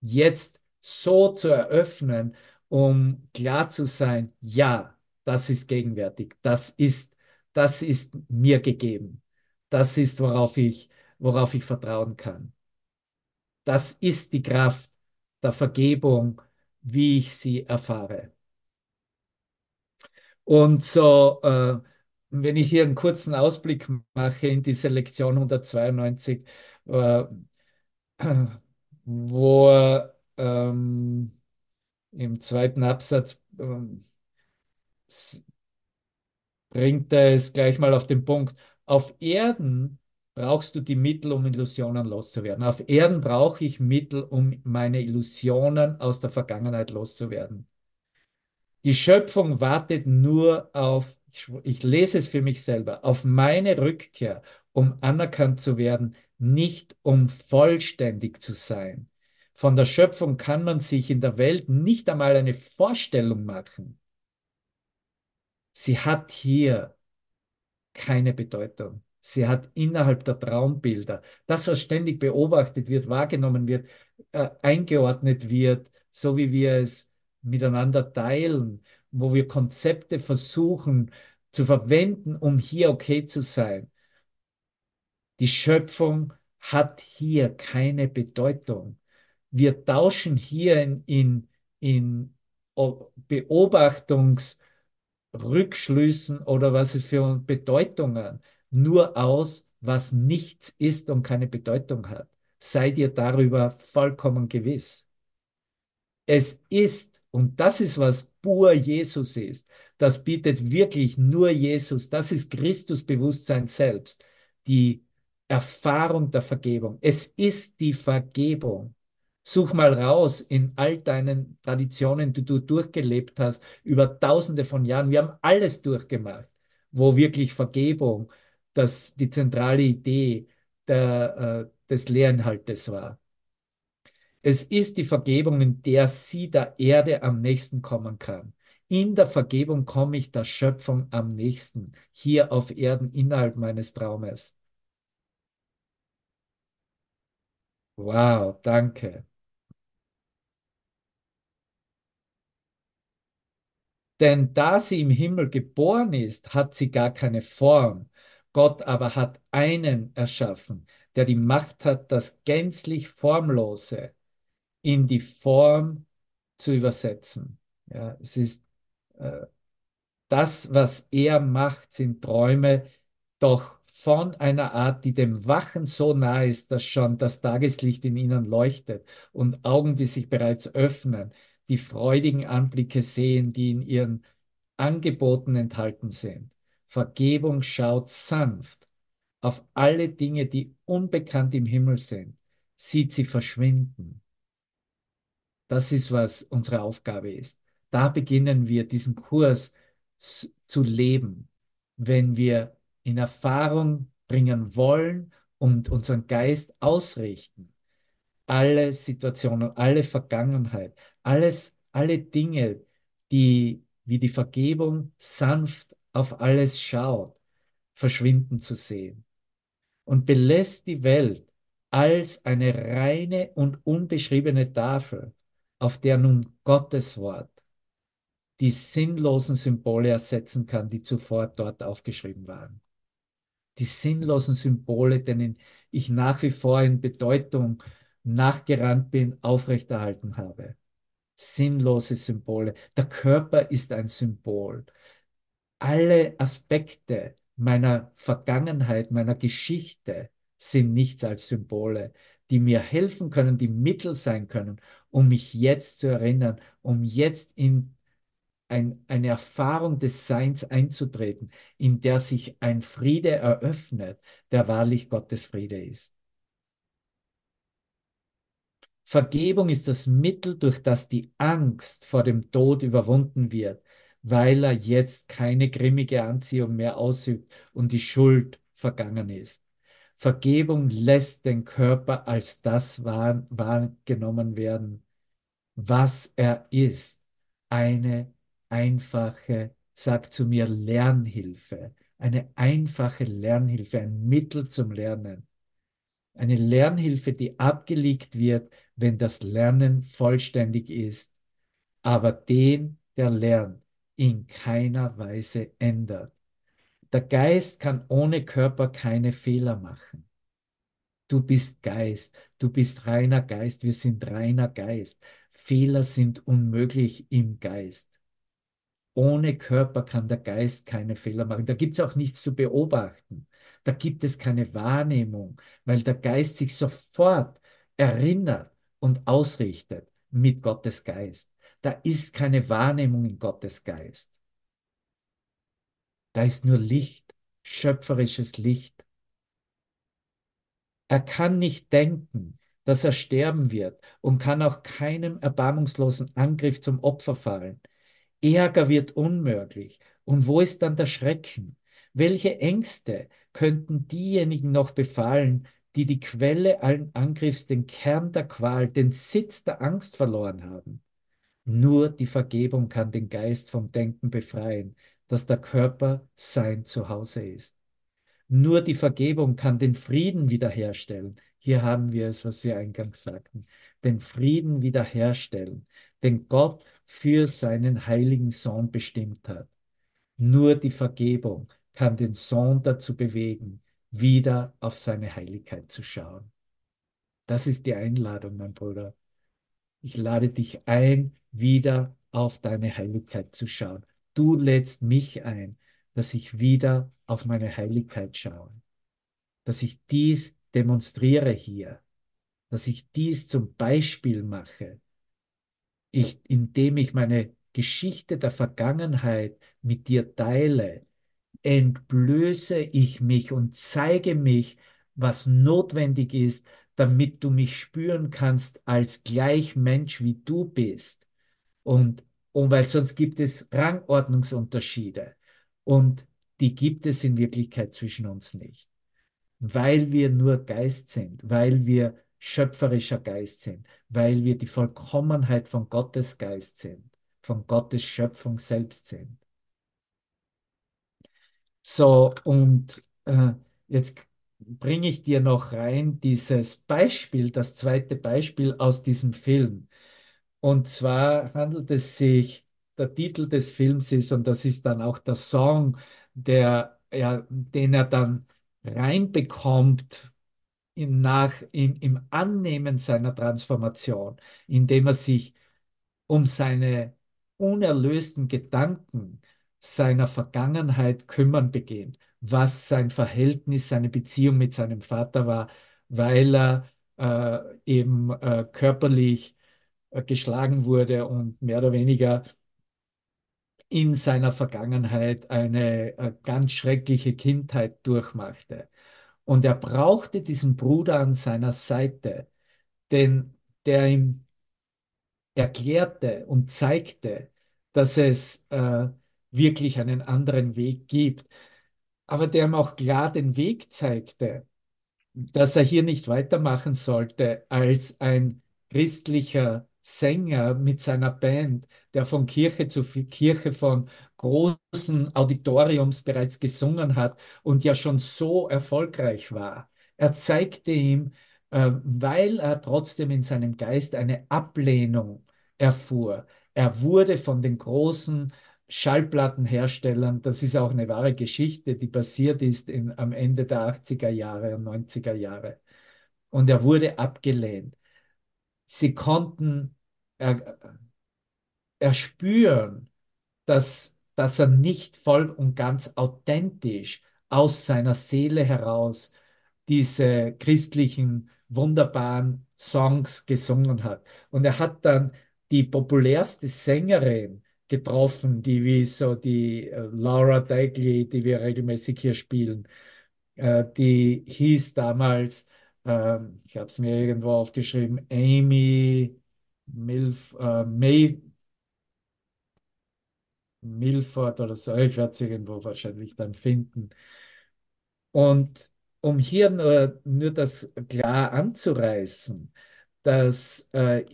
Jetzt so zu eröffnen, um klar zu sein, ja, das ist gegenwärtig, das ist, das ist mir gegeben. Das ist, worauf ich, worauf ich vertrauen kann. Das ist die Kraft der Vergebung, wie ich sie erfahre. Und so, äh, wenn ich hier einen kurzen Ausblick mache in diese Lektion 192, äh, wo ähm, im zweiten Absatz ähm, bringt er es gleich mal auf den Punkt. Auf Erden brauchst du die Mittel, um Illusionen loszuwerden. Auf Erden brauche ich Mittel, um meine Illusionen aus der Vergangenheit loszuwerden. Die Schöpfung wartet nur auf, ich, lese es für mich selber, auf meine Rückkehr, um anerkannt zu werden, nicht um vollständig zu sein. Von der Schöpfung kann man sich in der Welt nicht einmal eine Vorstellung machen. Sie hat hier keine Bedeutung. Sie hat innerhalb der Traumbilder, das, was ständig beobachtet wird, wahrgenommen wird, äh, eingeordnet wird, so wie wir es miteinander teilen, wo wir Konzepte versuchen zu verwenden, um hier okay zu sein. Die Schöpfung hat hier keine Bedeutung. Wir tauschen hier in, in, in Beobachtungsrückschlüssen oder was es für Bedeutungen nur aus, was nichts ist und keine Bedeutung hat. Sei dir darüber vollkommen gewiss. Es ist, und das ist, was pur Jesus ist, das bietet wirklich nur Jesus, das ist Christusbewusstsein selbst, die Erfahrung der Vergebung. Es ist die Vergebung. Such mal raus in all deinen Traditionen, die du durchgelebt hast, über tausende von Jahren. Wir haben alles durchgemacht, wo wirklich Vergebung, das die zentrale Idee der, äh, des Lehrinhaltes war. Es ist die Vergebung, in der sie der Erde am nächsten kommen kann. In der Vergebung komme ich der Schöpfung am nächsten, hier auf Erden innerhalb meines Traumes. Wow, danke. Denn da sie im Himmel geboren ist, hat sie gar keine Form. Gott aber hat einen erschaffen, der die Macht hat, das gänzlich Formlose in die Form zu übersetzen. Ja, es ist äh, das, was er macht, sind Träume, doch von einer Art, die dem Wachen so nahe ist, dass schon das Tageslicht in ihnen leuchtet und Augen, die sich bereits öffnen, die freudigen Anblicke sehen, die in ihren Angeboten enthalten sind. Vergebung schaut sanft auf alle Dinge, die unbekannt im Himmel sind, sieht sie verschwinden. Das ist, was unsere Aufgabe ist. Da beginnen wir diesen Kurs zu leben, wenn wir in Erfahrung bringen wollen und unseren Geist ausrichten. Alle Situationen, alle Vergangenheit, alles, alle Dinge, die wie die Vergebung sanft auf alles schaut, verschwinden zu sehen. Und belässt die Welt als eine reine und unbeschriebene Tafel, auf der nun Gottes Wort die sinnlosen Symbole ersetzen kann, die zuvor dort aufgeschrieben waren. Die sinnlosen Symbole, denen ich nach wie vor in Bedeutung nachgerannt bin, aufrechterhalten habe. Sinnlose Symbole. Der Körper ist ein Symbol. Alle Aspekte meiner Vergangenheit, meiner Geschichte sind nichts als Symbole, die mir helfen können, die Mittel sein können, um mich jetzt zu erinnern, um jetzt in ein, eine Erfahrung des Seins einzutreten, in der sich ein Friede eröffnet, der wahrlich Gottes Friede ist. Vergebung ist das Mittel, durch das die Angst vor dem Tod überwunden wird, weil er jetzt keine grimmige Anziehung mehr ausübt und die Schuld vergangen ist. Vergebung lässt den Körper als das wahrgenommen werden, was er ist, eine einfache, sag zu mir, Lernhilfe, eine einfache Lernhilfe, ein Mittel zum Lernen. Eine Lernhilfe, die abgelegt wird, wenn das Lernen vollständig ist, aber den, der lernt, in keiner Weise ändert. Der Geist kann ohne Körper keine Fehler machen. Du bist Geist, du bist reiner Geist, wir sind reiner Geist. Fehler sind unmöglich im Geist. Ohne Körper kann der Geist keine Fehler machen. Da gibt es auch nichts zu beobachten. Da gibt es keine Wahrnehmung, weil der Geist sich sofort erinnert und ausrichtet mit Gottes Geist. Da ist keine Wahrnehmung in Gottes Geist. Da ist nur Licht, schöpferisches Licht. Er kann nicht denken, dass er sterben wird und kann auch keinem erbarmungslosen Angriff zum Opfer fallen. Ärger wird unmöglich. Und wo ist dann der Schrecken? Welche Ängste könnten diejenigen noch befallen, die die Quelle allen Angriffs, den Kern der Qual, den Sitz der Angst verloren haben? Nur die Vergebung kann den Geist vom Denken befreien, dass der Körper sein Zuhause ist. Nur die Vergebung kann den Frieden wiederherstellen. Hier haben wir es, was Sie eingangs sagten. Den Frieden wiederherstellen, den Gott für seinen heiligen Sohn bestimmt hat. Nur die Vergebung kann den Sohn dazu bewegen, wieder auf seine Heiligkeit zu schauen. Das ist die Einladung, mein Bruder. Ich lade dich ein, wieder auf deine Heiligkeit zu schauen. Du lädst mich ein, dass ich wieder auf meine Heiligkeit schaue. Dass ich dies demonstriere hier. Dass ich dies zum Beispiel mache ich, indem ich meine Geschichte der Vergangenheit mit dir teile, entblöße ich mich und zeige mich, was notwendig ist, damit du mich spüren kannst als gleich Mensch, wie du bist. Und, und weil sonst gibt es Rangordnungsunterschiede. Und die gibt es in Wirklichkeit zwischen uns nicht. Weil wir nur Geist sind, weil wir schöpferischer Geist sind, weil wir die Vollkommenheit von Gottes Geist sind, von Gottes Schöpfung selbst sind. So, und äh, jetzt bringe ich dir noch rein dieses Beispiel, das zweite Beispiel aus diesem Film. Und zwar handelt es sich der Titel des Films ist und das ist dann auch der Song, der, ja, den er dann reinbekommt im, nach, im, im Annehmen seiner Transformation, indem er sich um seine unerlösten Gedanken seiner Vergangenheit kümmern beginnt, was sein Verhältnis, seine Beziehung mit seinem Vater war, weil er äh, eben äh, körperlich äh, geschlagen wurde und mehr oder weniger in seiner Vergangenheit eine äh, ganz schreckliche Kindheit durchmachte. Und er brauchte diesen Bruder an seiner Seite, den, der ihm erklärte und zeigte, dass es äh, wirklich einen anderen Weg gibt, aber der ihm auch klar den Weg zeigte, dass er hier nicht weitermachen sollte als ein christlicher Sänger mit seiner Band, der von Kirche zu Kirche, von großen Auditoriums bereits gesungen hat und ja schon so erfolgreich war. Er zeigte ihm, äh, weil er trotzdem in seinem Geist eine Ablehnung erfuhr. Er wurde von den großen Schallplattenherstellern, das ist auch eine wahre Geschichte, die passiert ist in, am Ende der 80er Jahre und 90er Jahre. Und er wurde abgelehnt. Sie konnten er, erspüren, dass, dass er nicht voll und ganz authentisch aus seiner Seele heraus diese christlichen, wunderbaren Songs gesungen hat. Und er hat dann die populärste Sängerin getroffen, die wie so die äh, Laura Dagley, die wir regelmäßig hier spielen, äh, die hieß damals, äh, ich habe es mir irgendwo aufgeschrieben, Amy Milf, äh, May Milford oder so, ich werde es irgendwo wahrscheinlich dann finden. Und um hier nur, nur das klar anzureißen, dass äh,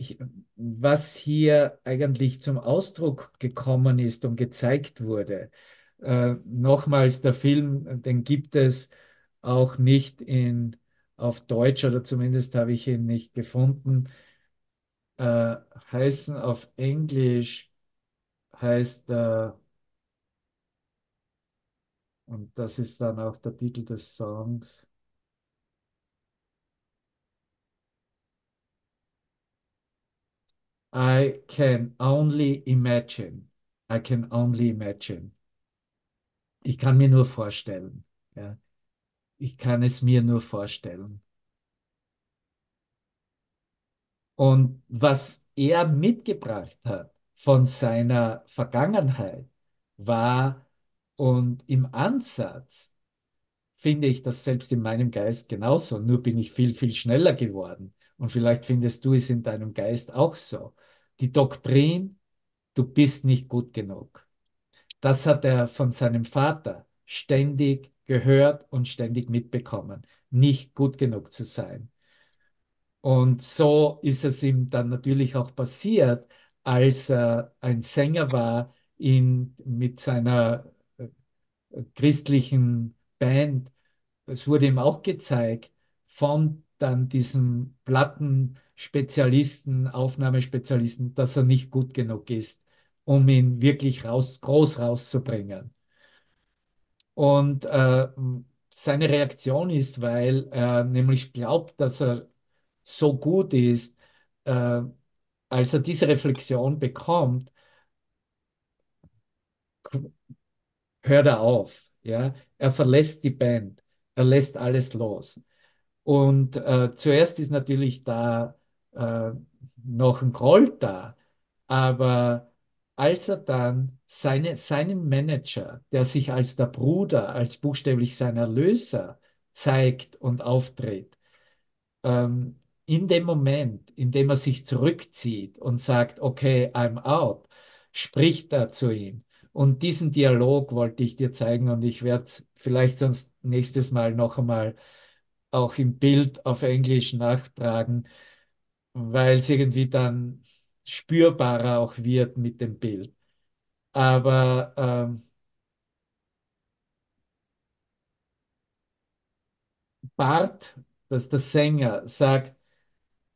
was hier eigentlich zum Ausdruck gekommen ist und gezeigt wurde, äh, nochmals, der Film, den gibt es auch nicht in, auf Deutsch oder zumindest habe ich ihn nicht gefunden, äh, heißen auf Englisch heißt äh, und das ist dann auch der Titel des Songs. I can only imagine. I can only imagine. Ich kann mir nur vorstellen. Ja. Ich kann es mir nur vorstellen. Und was er mitgebracht hat von seiner Vergangenheit war und im Ansatz finde ich das selbst in meinem Geist genauso, nur bin ich viel, viel schneller geworden. Und vielleicht findest du es in deinem Geist auch so. Die Doktrin, du bist nicht gut genug. Das hat er von seinem Vater ständig gehört und ständig mitbekommen, nicht gut genug zu sein. Und so ist es ihm dann natürlich auch passiert, als er ein Sänger war in, mit seiner äh, christlichen Band. Es wurde ihm auch gezeigt von dann diesem Plattenspezialisten, Aufnahmespezialisten, dass er nicht gut genug ist, um ihn wirklich raus, groß rauszubringen. Und äh, seine Reaktion ist, weil er nämlich glaubt, dass er so gut ist, äh, als er diese Reflexion bekommt, hört er auf. Ja? Er verlässt die Band, er lässt alles los. Und äh, zuerst ist natürlich da äh, noch ein Groll da, aber als er dann seine, seinen Manager, der sich als der Bruder, als buchstäblich sein Erlöser zeigt und auftritt, ähm, in dem Moment, in dem er sich zurückzieht und sagt, okay, I'm out, spricht er zu ihm. Und diesen Dialog wollte ich dir zeigen und ich werde vielleicht sonst nächstes Mal noch einmal auch im Bild auf Englisch nachtragen, weil es irgendwie dann spürbarer auch wird mit dem Bild. Aber ähm, Bart, das ist der Sänger, sagt,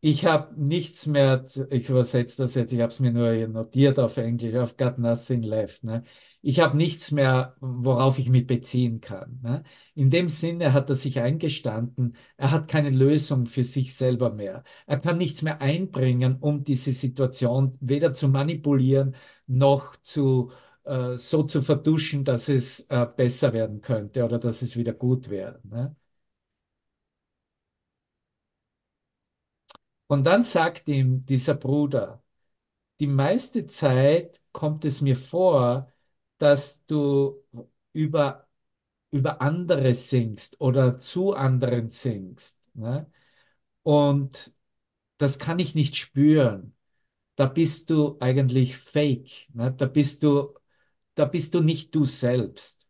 Ich habe nichts mehr, ich übersetze das jetzt, ich habe es mir nur notiert auf Englisch, I've got nothing left. Ne? Ich habe nichts mehr, worauf ich mich beziehen kann. Ne? In dem Sinne hat er sich eingestanden, er hat keine Lösung für sich selber mehr. Er kann nichts mehr einbringen, um diese Situation weder zu manipulieren noch zu, äh, so zu vertuschen, dass es äh, besser werden könnte oder dass es wieder gut wäre. Ne? Und dann sagt ihm dieser Bruder, die meiste Zeit kommt es mir vor, dass du über, über andere singst oder zu anderen singst. Ne? Und das kann ich nicht spüren. Da bist du eigentlich fake. Ne? Da bist du, da bist du nicht du selbst.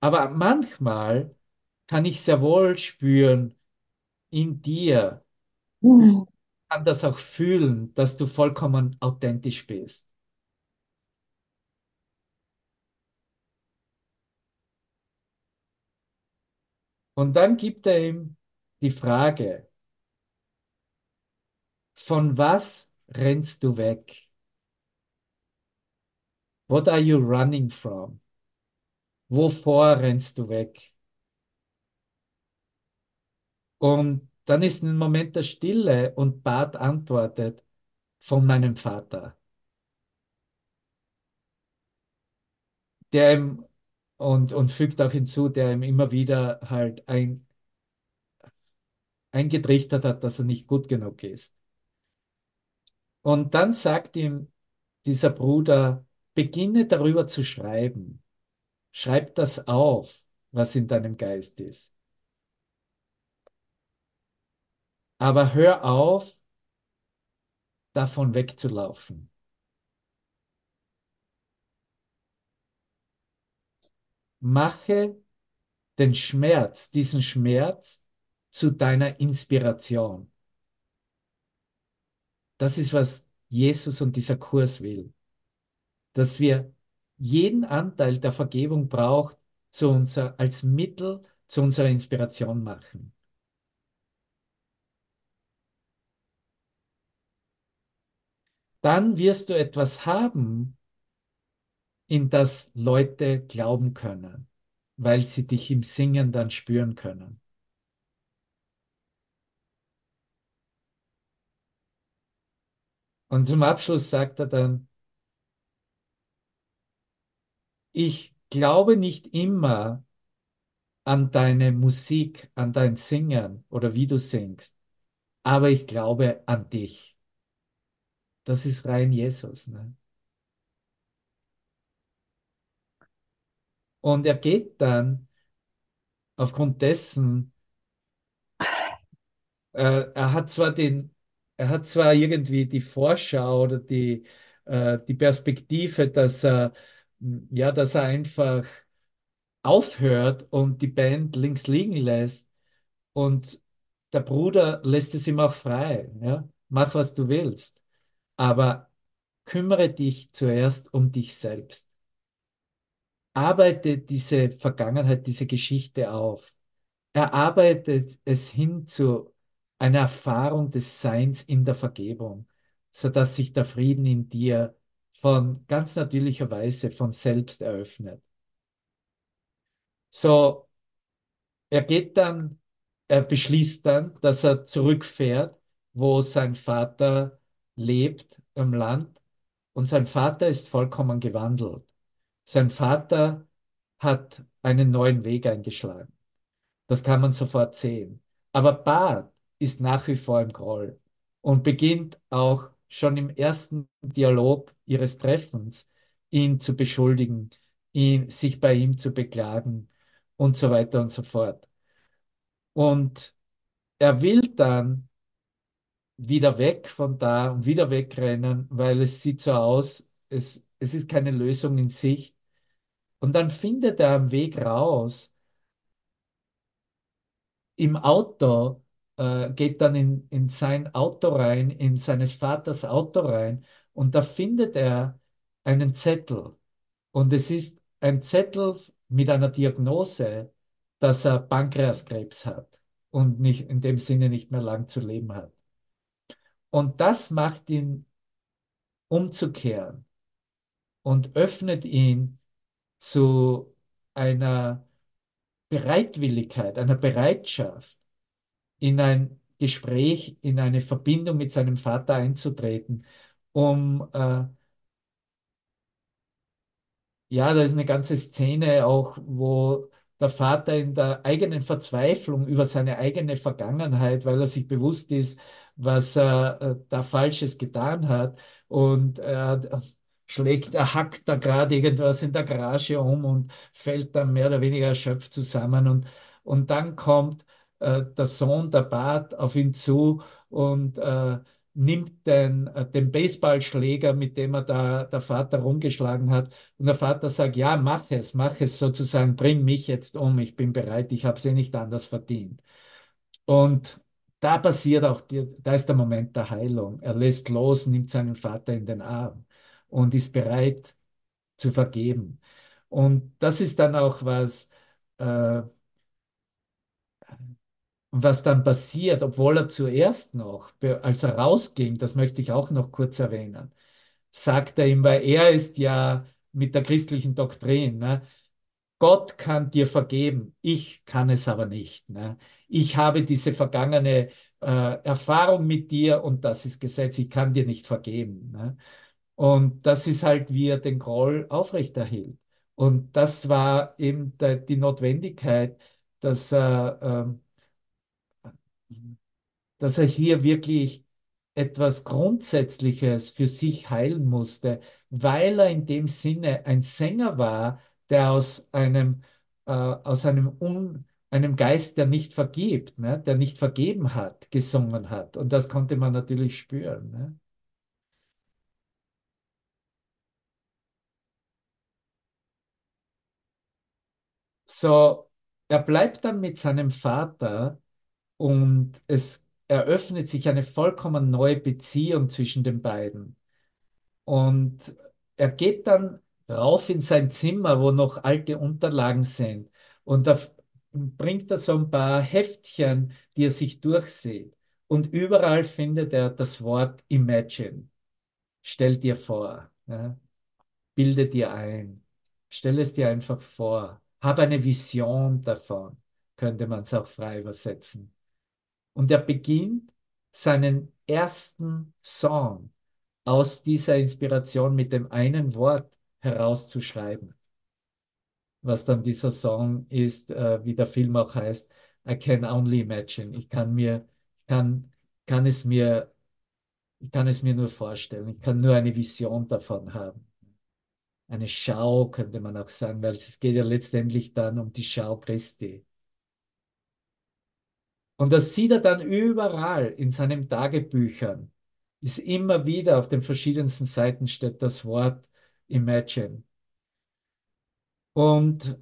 Aber manchmal kann ich sehr wohl spüren in dir, kann das auch fühlen, dass du vollkommen authentisch bist. Und dann gibt er ihm die Frage, von was rennst du weg? What are you running from? Wovor rennst du weg? Und dann ist ein Moment der Stille und Bart antwortet, von meinem Vater, der ihm und, und fügt auch hinzu, der ihm immer wieder halt ein, eingetrichtert hat, dass er nicht gut genug ist. Und dann sagt ihm dieser Bruder, beginne darüber zu schreiben. Schreib das auf, was in deinem Geist ist. Aber hör auf, davon wegzulaufen. Mache den Schmerz, diesen Schmerz zu deiner Inspiration. Das ist, was Jesus und dieser Kurs will. Dass wir jeden Anteil der Vergebung braucht zu unser, als Mittel zu unserer Inspiration machen. Dann wirst du etwas haben, in das Leute glauben können, weil sie dich im Singen dann spüren können. Und zum Abschluss sagt er dann, ich glaube nicht immer an deine Musik, an dein Singen oder wie du singst, aber ich glaube an dich. Das ist rein Jesus. Ne? Und er geht dann aufgrund dessen, äh, er hat zwar den, er hat zwar irgendwie die Vorschau oder die, äh, die Perspektive, dass er, ja, dass er einfach aufhört und die Band links liegen lässt und der Bruder lässt es ihm auch frei. Ja? Mach, was du willst. Aber kümmere dich zuerst um dich selbst. Arbeite diese Vergangenheit, diese Geschichte auf. Erarbeitet es hin zu einer Erfahrung des Seins in der Vergebung, sodass sich der Frieden in dir von ganz natürlicher Weise von selbst eröffnet. So, er geht dann, er beschließt dann, dass er zurückfährt, wo sein Vater lebt im Land. Und sein Vater ist vollkommen gewandelt. Sein Vater hat einen neuen Weg eingeschlagen. Das kann man sofort sehen. Aber Bart ist nach wie vor im Groll und beginnt auch schon im ersten Dialog ihres Treffens, ihn zu beschuldigen, ihn, sich bei ihm zu beklagen und so weiter und so fort. Und er will dann wieder weg von da und wieder wegrennen, weil es sieht so aus, es, es ist keine Lösung in Sicht. Und dann findet er am Weg raus, im Auto, äh, geht dann in, in sein Auto rein, in seines Vaters Auto rein und da findet er einen Zettel. Und es ist ein Zettel mit einer Diagnose, dass er Pankreaskrebs hat und nicht, in dem Sinne nicht mehr lang zu leben hat. Und das macht ihn umzukehren und öffnet ihn zu einer Bereitwilligkeit, einer Bereitschaft, in ein Gespräch, in eine Verbindung mit seinem Vater einzutreten, um äh, ja, da ist eine ganze Szene auch, wo der Vater in der eigenen Verzweiflung über seine eigene Vergangenheit, weil er sich bewusst ist, was er äh, da Falsches getan hat und er schlägt, er hackt da gerade irgendwas in der Garage um und fällt dann mehr oder weniger erschöpft zusammen und, und dann kommt äh, der Sohn, der Bart, auf ihn zu und äh, nimmt den, äh, den Baseballschläger, mit dem er da der Vater rumgeschlagen hat. Und der Vater sagt, ja, mach es, mach es sozusagen, bring mich jetzt um, ich bin bereit, ich habe es eh nicht anders verdient. Und da passiert auch, die, da ist der Moment der Heilung. Er lässt los, nimmt seinen Vater in den Arm und ist bereit zu vergeben. Und das ist dann auch was, äh, was dann passiert, obwohl er zuerst noch, als er rausging, das möchte ich auch noch kurz erwähnen, sagt er ihm, weil er ist ja mit der christlichen Doktrin, ne? Gott kann dir vergeben, ich kann es aber nicht. Ne? Ich habe diese vergangene äh, Erfahrung mit dir und das ist Gesetz, ich kann dir nicht vergeben. Ne? Und das ist halt, wie er den Groll aufrechterhielt. Und das war eben die Notwendigkeit, dass er äh, dass er hier wirklich etwas Grundsätzliches für sich heilen musste, weil er in dem Sinne ein Sänger war, der aus einem, äh, aus einem, Un, einem Geist, der nicht vergibt, ne, der nicht vergeben hat, gesungen hat. Und das konnte man natürlich spüren. Ne? So, er bleibt dann mit seinem Vater und es eröffnet sich eine vollkommen neue Beziehung zwischen den beiden. Und er geht dann rauf in sein Zimmer, wo noch alte Unterlagen sind. Und da bringt er so ein paar Heftchen, die er sich durchsieht. Und überall findet er das Wort Imagine. Stell dir vor, ja? bilde dir ein, stell es dir einfach vor, hab eine Vision davon, könnte man es auch frei übersetzen. Und er beginnt seinen ersten Song aus dieser Inspiration mit dem einen Wort herauszuschreiben. Was dann dieser Song ist, äh, wie der Film auch heißt, I can only imagine. Ich kann mir, kann, kann es mir, ich kann es mir nur vorstellen. Ich kann nur eine Vision davon haben. Eine Schau könnte man auch sagen, weil es geht ja letztendlich dann um die Schau Christi. Und das sieht er dann überall in seinen Tagebüchern. Ist immer wieder auf den verschiedensten Seiten steht das Wort Imagine. Und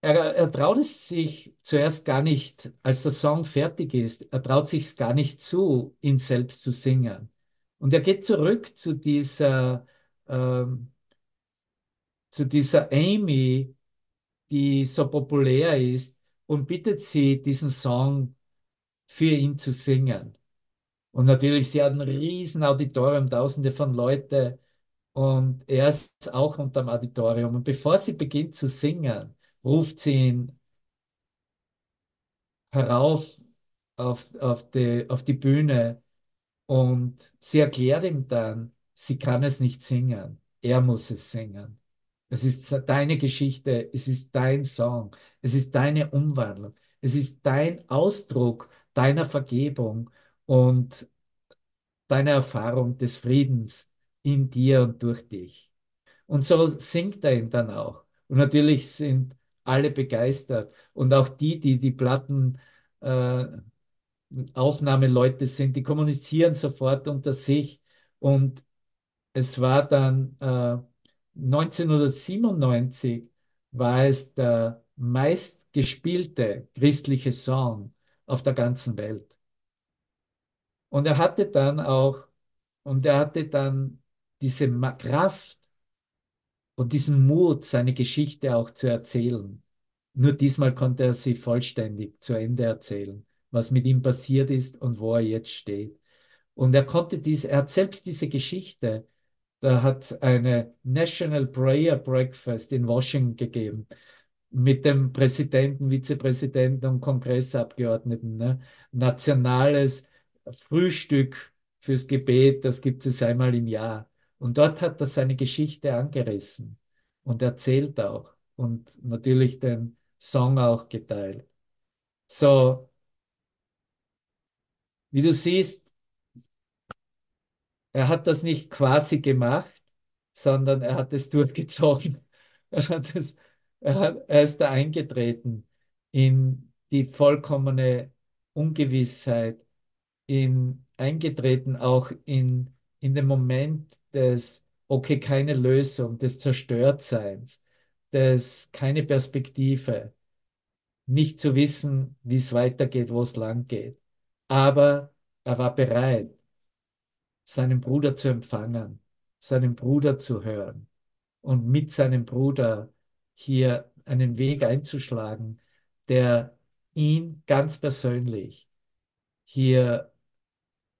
er, er traut es sich zuerst gar nicht, als der Song fertig ist, er traut sich es gar nicht zu, ihn selbst zu singen. Und er geht zurück zu dieser, ähm, zu dieser Amy, die so populär ist und bittet sie, diesen Song für ihn zu singen. Und natürlich, sie hat ein riesen Auditorium, tausende von Leuten und er ist auch unter dem Auditorium. Und bevor sie beginnt zu singen, ruft sie ihn herauf auf, auf, die, auf die Bühne und sie erklärt ihm dann, sie kann es nicht singen, er muss es singen. Es ist deine Geschichte, es ist dein Song, es ist deine Umwandlung, es ist dein Ausdruck deiner Vergebung und deiner Erfahrung des Friedens in dir und durch dich. Und so singt er ihn dann auch. Und natürlich sind alle begeistert und auch die, die die Platten äh, Aufnahmeleute sind, die kommunizieren sofort unter sich und es war dann äh, 1997 war es der meistgespielte christliche Song auf der ganzen Welt. Und er hatte dann auch, und er hatte dann diese Kraft und diesen Mut, seine Geschichte auch zu erzählen. Nur diesmal konnte er sie vollständig zu Ende erzählen, was mit ihm passiert ist und wo er jetzt steht. Und er konnte diese, er hat selbst diese Geschichte, da hat eine National Prayer Breakfast in Washington gegeben mit dem Präsidenten, Vizepräsidenten und Kongressabgeordneten. Ne? Nationales Frühstück fürs Gebet, das gibt es einmal im Jahr. Und dort hat er seine Geschichte angerissen und erzählt auch und natürlich den Song auch geteilt. So, wie du siehst, er hat das nicht quasi gemacht, sondern er hat es [laughs] durchgezogen. Er, hat es, er, hat, er ist da eingetreten in die vollkommene Ungewissheit, in, eingetreten auch in, in den Moment des, okay, keine Lösung, des Zerstörtseins, des keine Perspektive, nicht zu wissen, wie es weitergeht, wo es lang geht. Aber er war bereit, seinen Bruder zu empfangen, seinen Bruder zu hören und mit seinem Bruder hier einen Weg einzuschlagen, der ihn ganz persönlich hier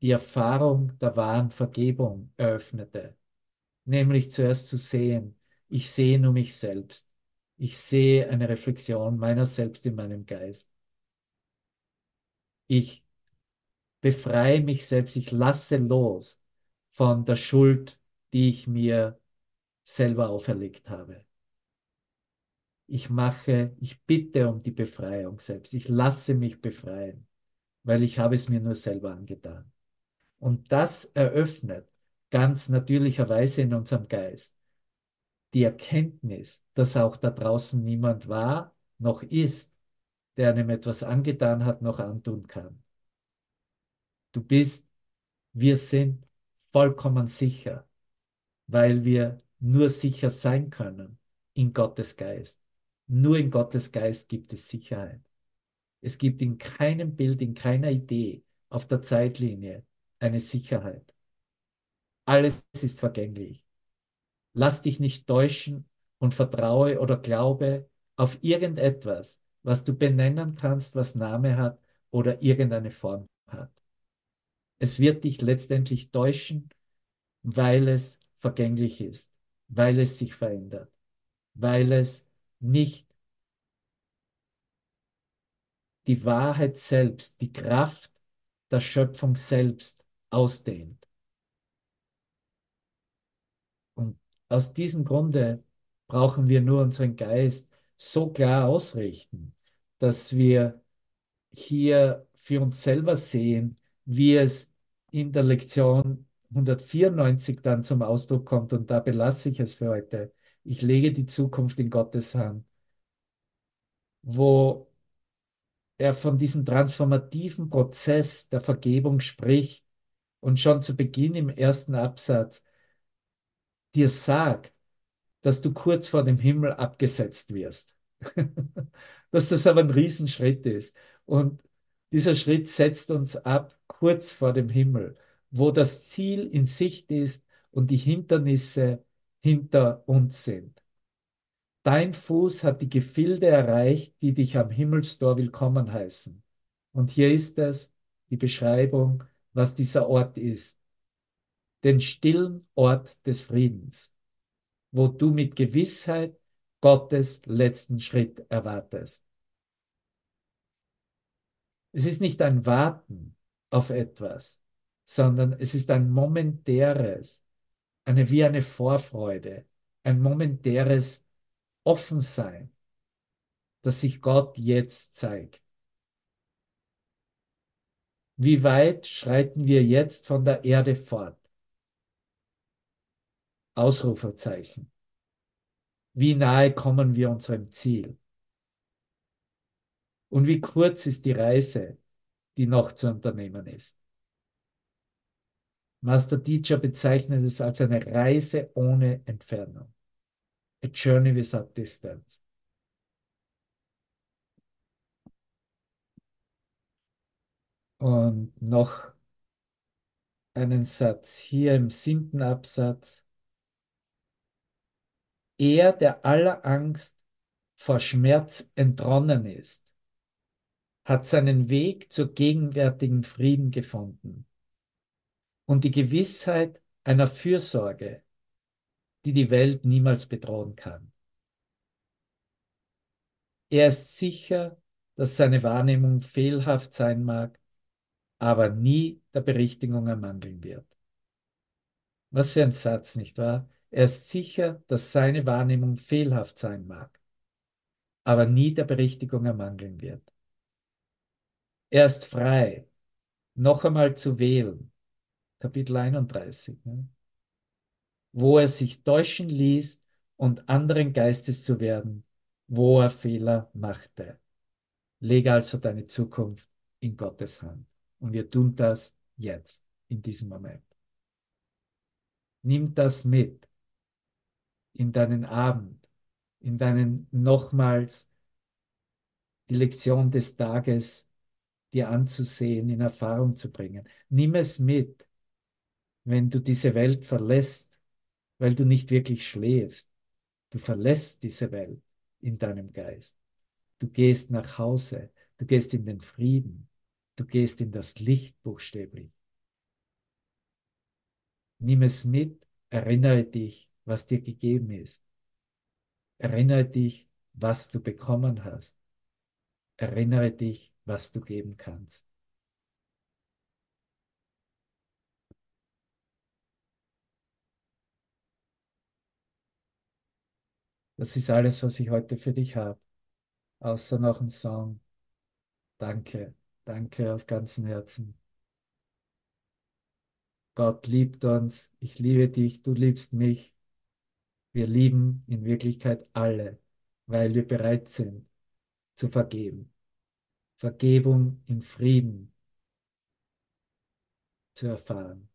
die Erfahrung der wahren Vergebung eröffnete. Nämlich zuerst zu sehen, ich sehe nur mich selbst. Ich sehe eine Reflexion meiner selbst in meinem Geist. Ich befreie mich selbst, ich lasse los von der Schuld, die ich mir selber auferlegt habe. Ich mache, ich bitte um die Befreiung selbst. Ich lasse mich befreien, weil ich habe es mir nur selber angetan. Und das eröffnet ganz natürlicherweise in unserem Geist die Erkenntnis, dass auch da draußen niemand war, noch ist, der einem etwas angetan hat, noch antun kann. Du bist, wir sind vollkommen sicher, weil wir nur sicher sein können in Gottes Geist. Nur in Gottes Geist gibt es Sicherheit. Es gibt in keinem Bild, in keiner Idee auf der Zeitlinie eine Sicherheit. Alles ist vergänglich. Lass dich nicht täuschen und vertraue oder glaube auf irgendetwas, was du benennen kannst, was Name hat oder irgendeine Form hat. Es wird dich letztendlich täuschen, weil es vergänglich ist, weil es sich verändert, weil es nicht die Wahrheit selbst, die Kraft der Schöpfung selbst ausdehnt. Und aus diesem Grunde brauchen wir nur unseren Geist so klar ausrichten, dass wir hier für uns selber sehen, wie es in der Lektion 194 dann zum Ausdruck kommt. Und da belasse ich es für heute. Ich lege die Zukunft in Gottes Hand, wo er von diesem transformativen Prozess der Vergebung spricht und schon zu Beginn im ersten Absatz dir sagt, dass du kurz vor dem Himmel abgesetzt wirst. [laughs] dass das aber ein Riesenschritt ist. Und dieser Schritt setzt uns ab kurz vor dem Himmel, wo das Ziel in Sicht ist und die Hindernisse hinter uns sind. Dein Fuß hat die Gefilde erreicht, die dich am Himmelstor willkommen heißen. Und hier ist es, die Beschreibung, was dieser Ort ist den stillen Ort des Friedens, wo du mit Gewissheit Gottes letzten Schritt erwartest. Es ist nicht ein Warten auf etwas, sondern es ist ein momentäres, eine wie eine Vorfreude, ein momentäres Offensein, dass sich Gott jetzt zeigt. Wie weit schreiten wir jetzt von der Erde fort? Ausrufezeichen. Wie nahe kommen wir unserem Ziel? Und wie kurz ist die Reise, die noch zu unternehmen ist? Master Teacher bezeichnet es als eine Reise ohne Entfernung. A journey without distance. Und noch einen Satz hier im siebten Absatz. Er, der aller Angst vor Schmerz entronnen ist, hat seinen Weg zur gegenwärtigen Frieden gefunden. und die Gewissheit einer Fürsorge, die die Welt niemals bedrohen kann. Er ist sicher, dass seine Wahrnehmung fehlhaft sein mag, aber nie der Berichtigung ermangeln wird. Was für ein Satz, nicht wahr? Er ist sicher, dass seine Wahrnehmung fehlhaft sein mag, aber nie der Berichtigung ermangeln wird. Er ist frei, noch einmal zu wählen. Kapitel 31. Ne? Wo er sich täuschen ließ und anderen Geistes zu werden, wo er Fehler machte. Lege also deine Zukunft in Gottes Hand. Und wir tun das jetzt, in diesem Moment. Nimm das mit in deinen Abend, in deinen nochmals die Lektion des Tages dir anzusehen, in Erfahrung zu bringen. Nimm es mit, wenn du diese Welt verlässt, weil du nicht wirklich schläfst. Du verlässt diese Welt in deinem Geist. Du gehst nach Hause, du gehst in den Frieden, du gehst in das Licht buchstäblich. Nimm es mit, erinnere dich, was dir gegeben ist. Erinnere dich, was du bekommen hast. Erinnere dich, was du geben kannst. Das ist alles, was ich heute für dich habe. Außer noch ein Song. Danke, danke aus ganzem Herzen. Gott liebt uns, ich liebe dich, du liebst mich. Wir lieben in Wirklichkeit alle, weil wir bereit sind zu vergeben. Vergebung im Frieden zu erfahren.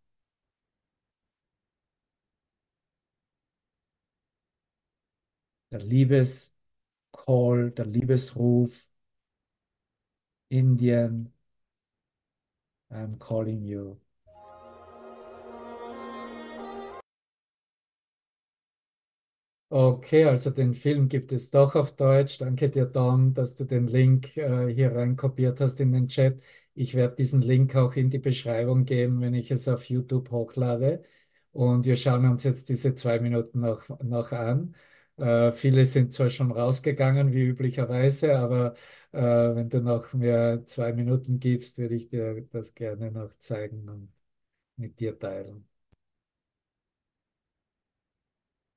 Der Liebescall, der Liebesruf, Indien, I'm calling you. Okay, also den Film gibt es doch auf Deutsch. Danke dir, Don, dass du den Link äh, hier reinkopiert hast in den Chat. Ich werde diesen Link auch in die Beschreibung geben, wenn ich es auf YouTube hochlade. Und wir schauen uns jetzt diese zwei Minuten noch, noch an. Äh, viele sind zwar schon rausgegangen, wie üblicherweise, aber äh, wenn du noch mir zwei Minuten gibst, würde ich dir das gerne noch zeigen und mit dir teilen.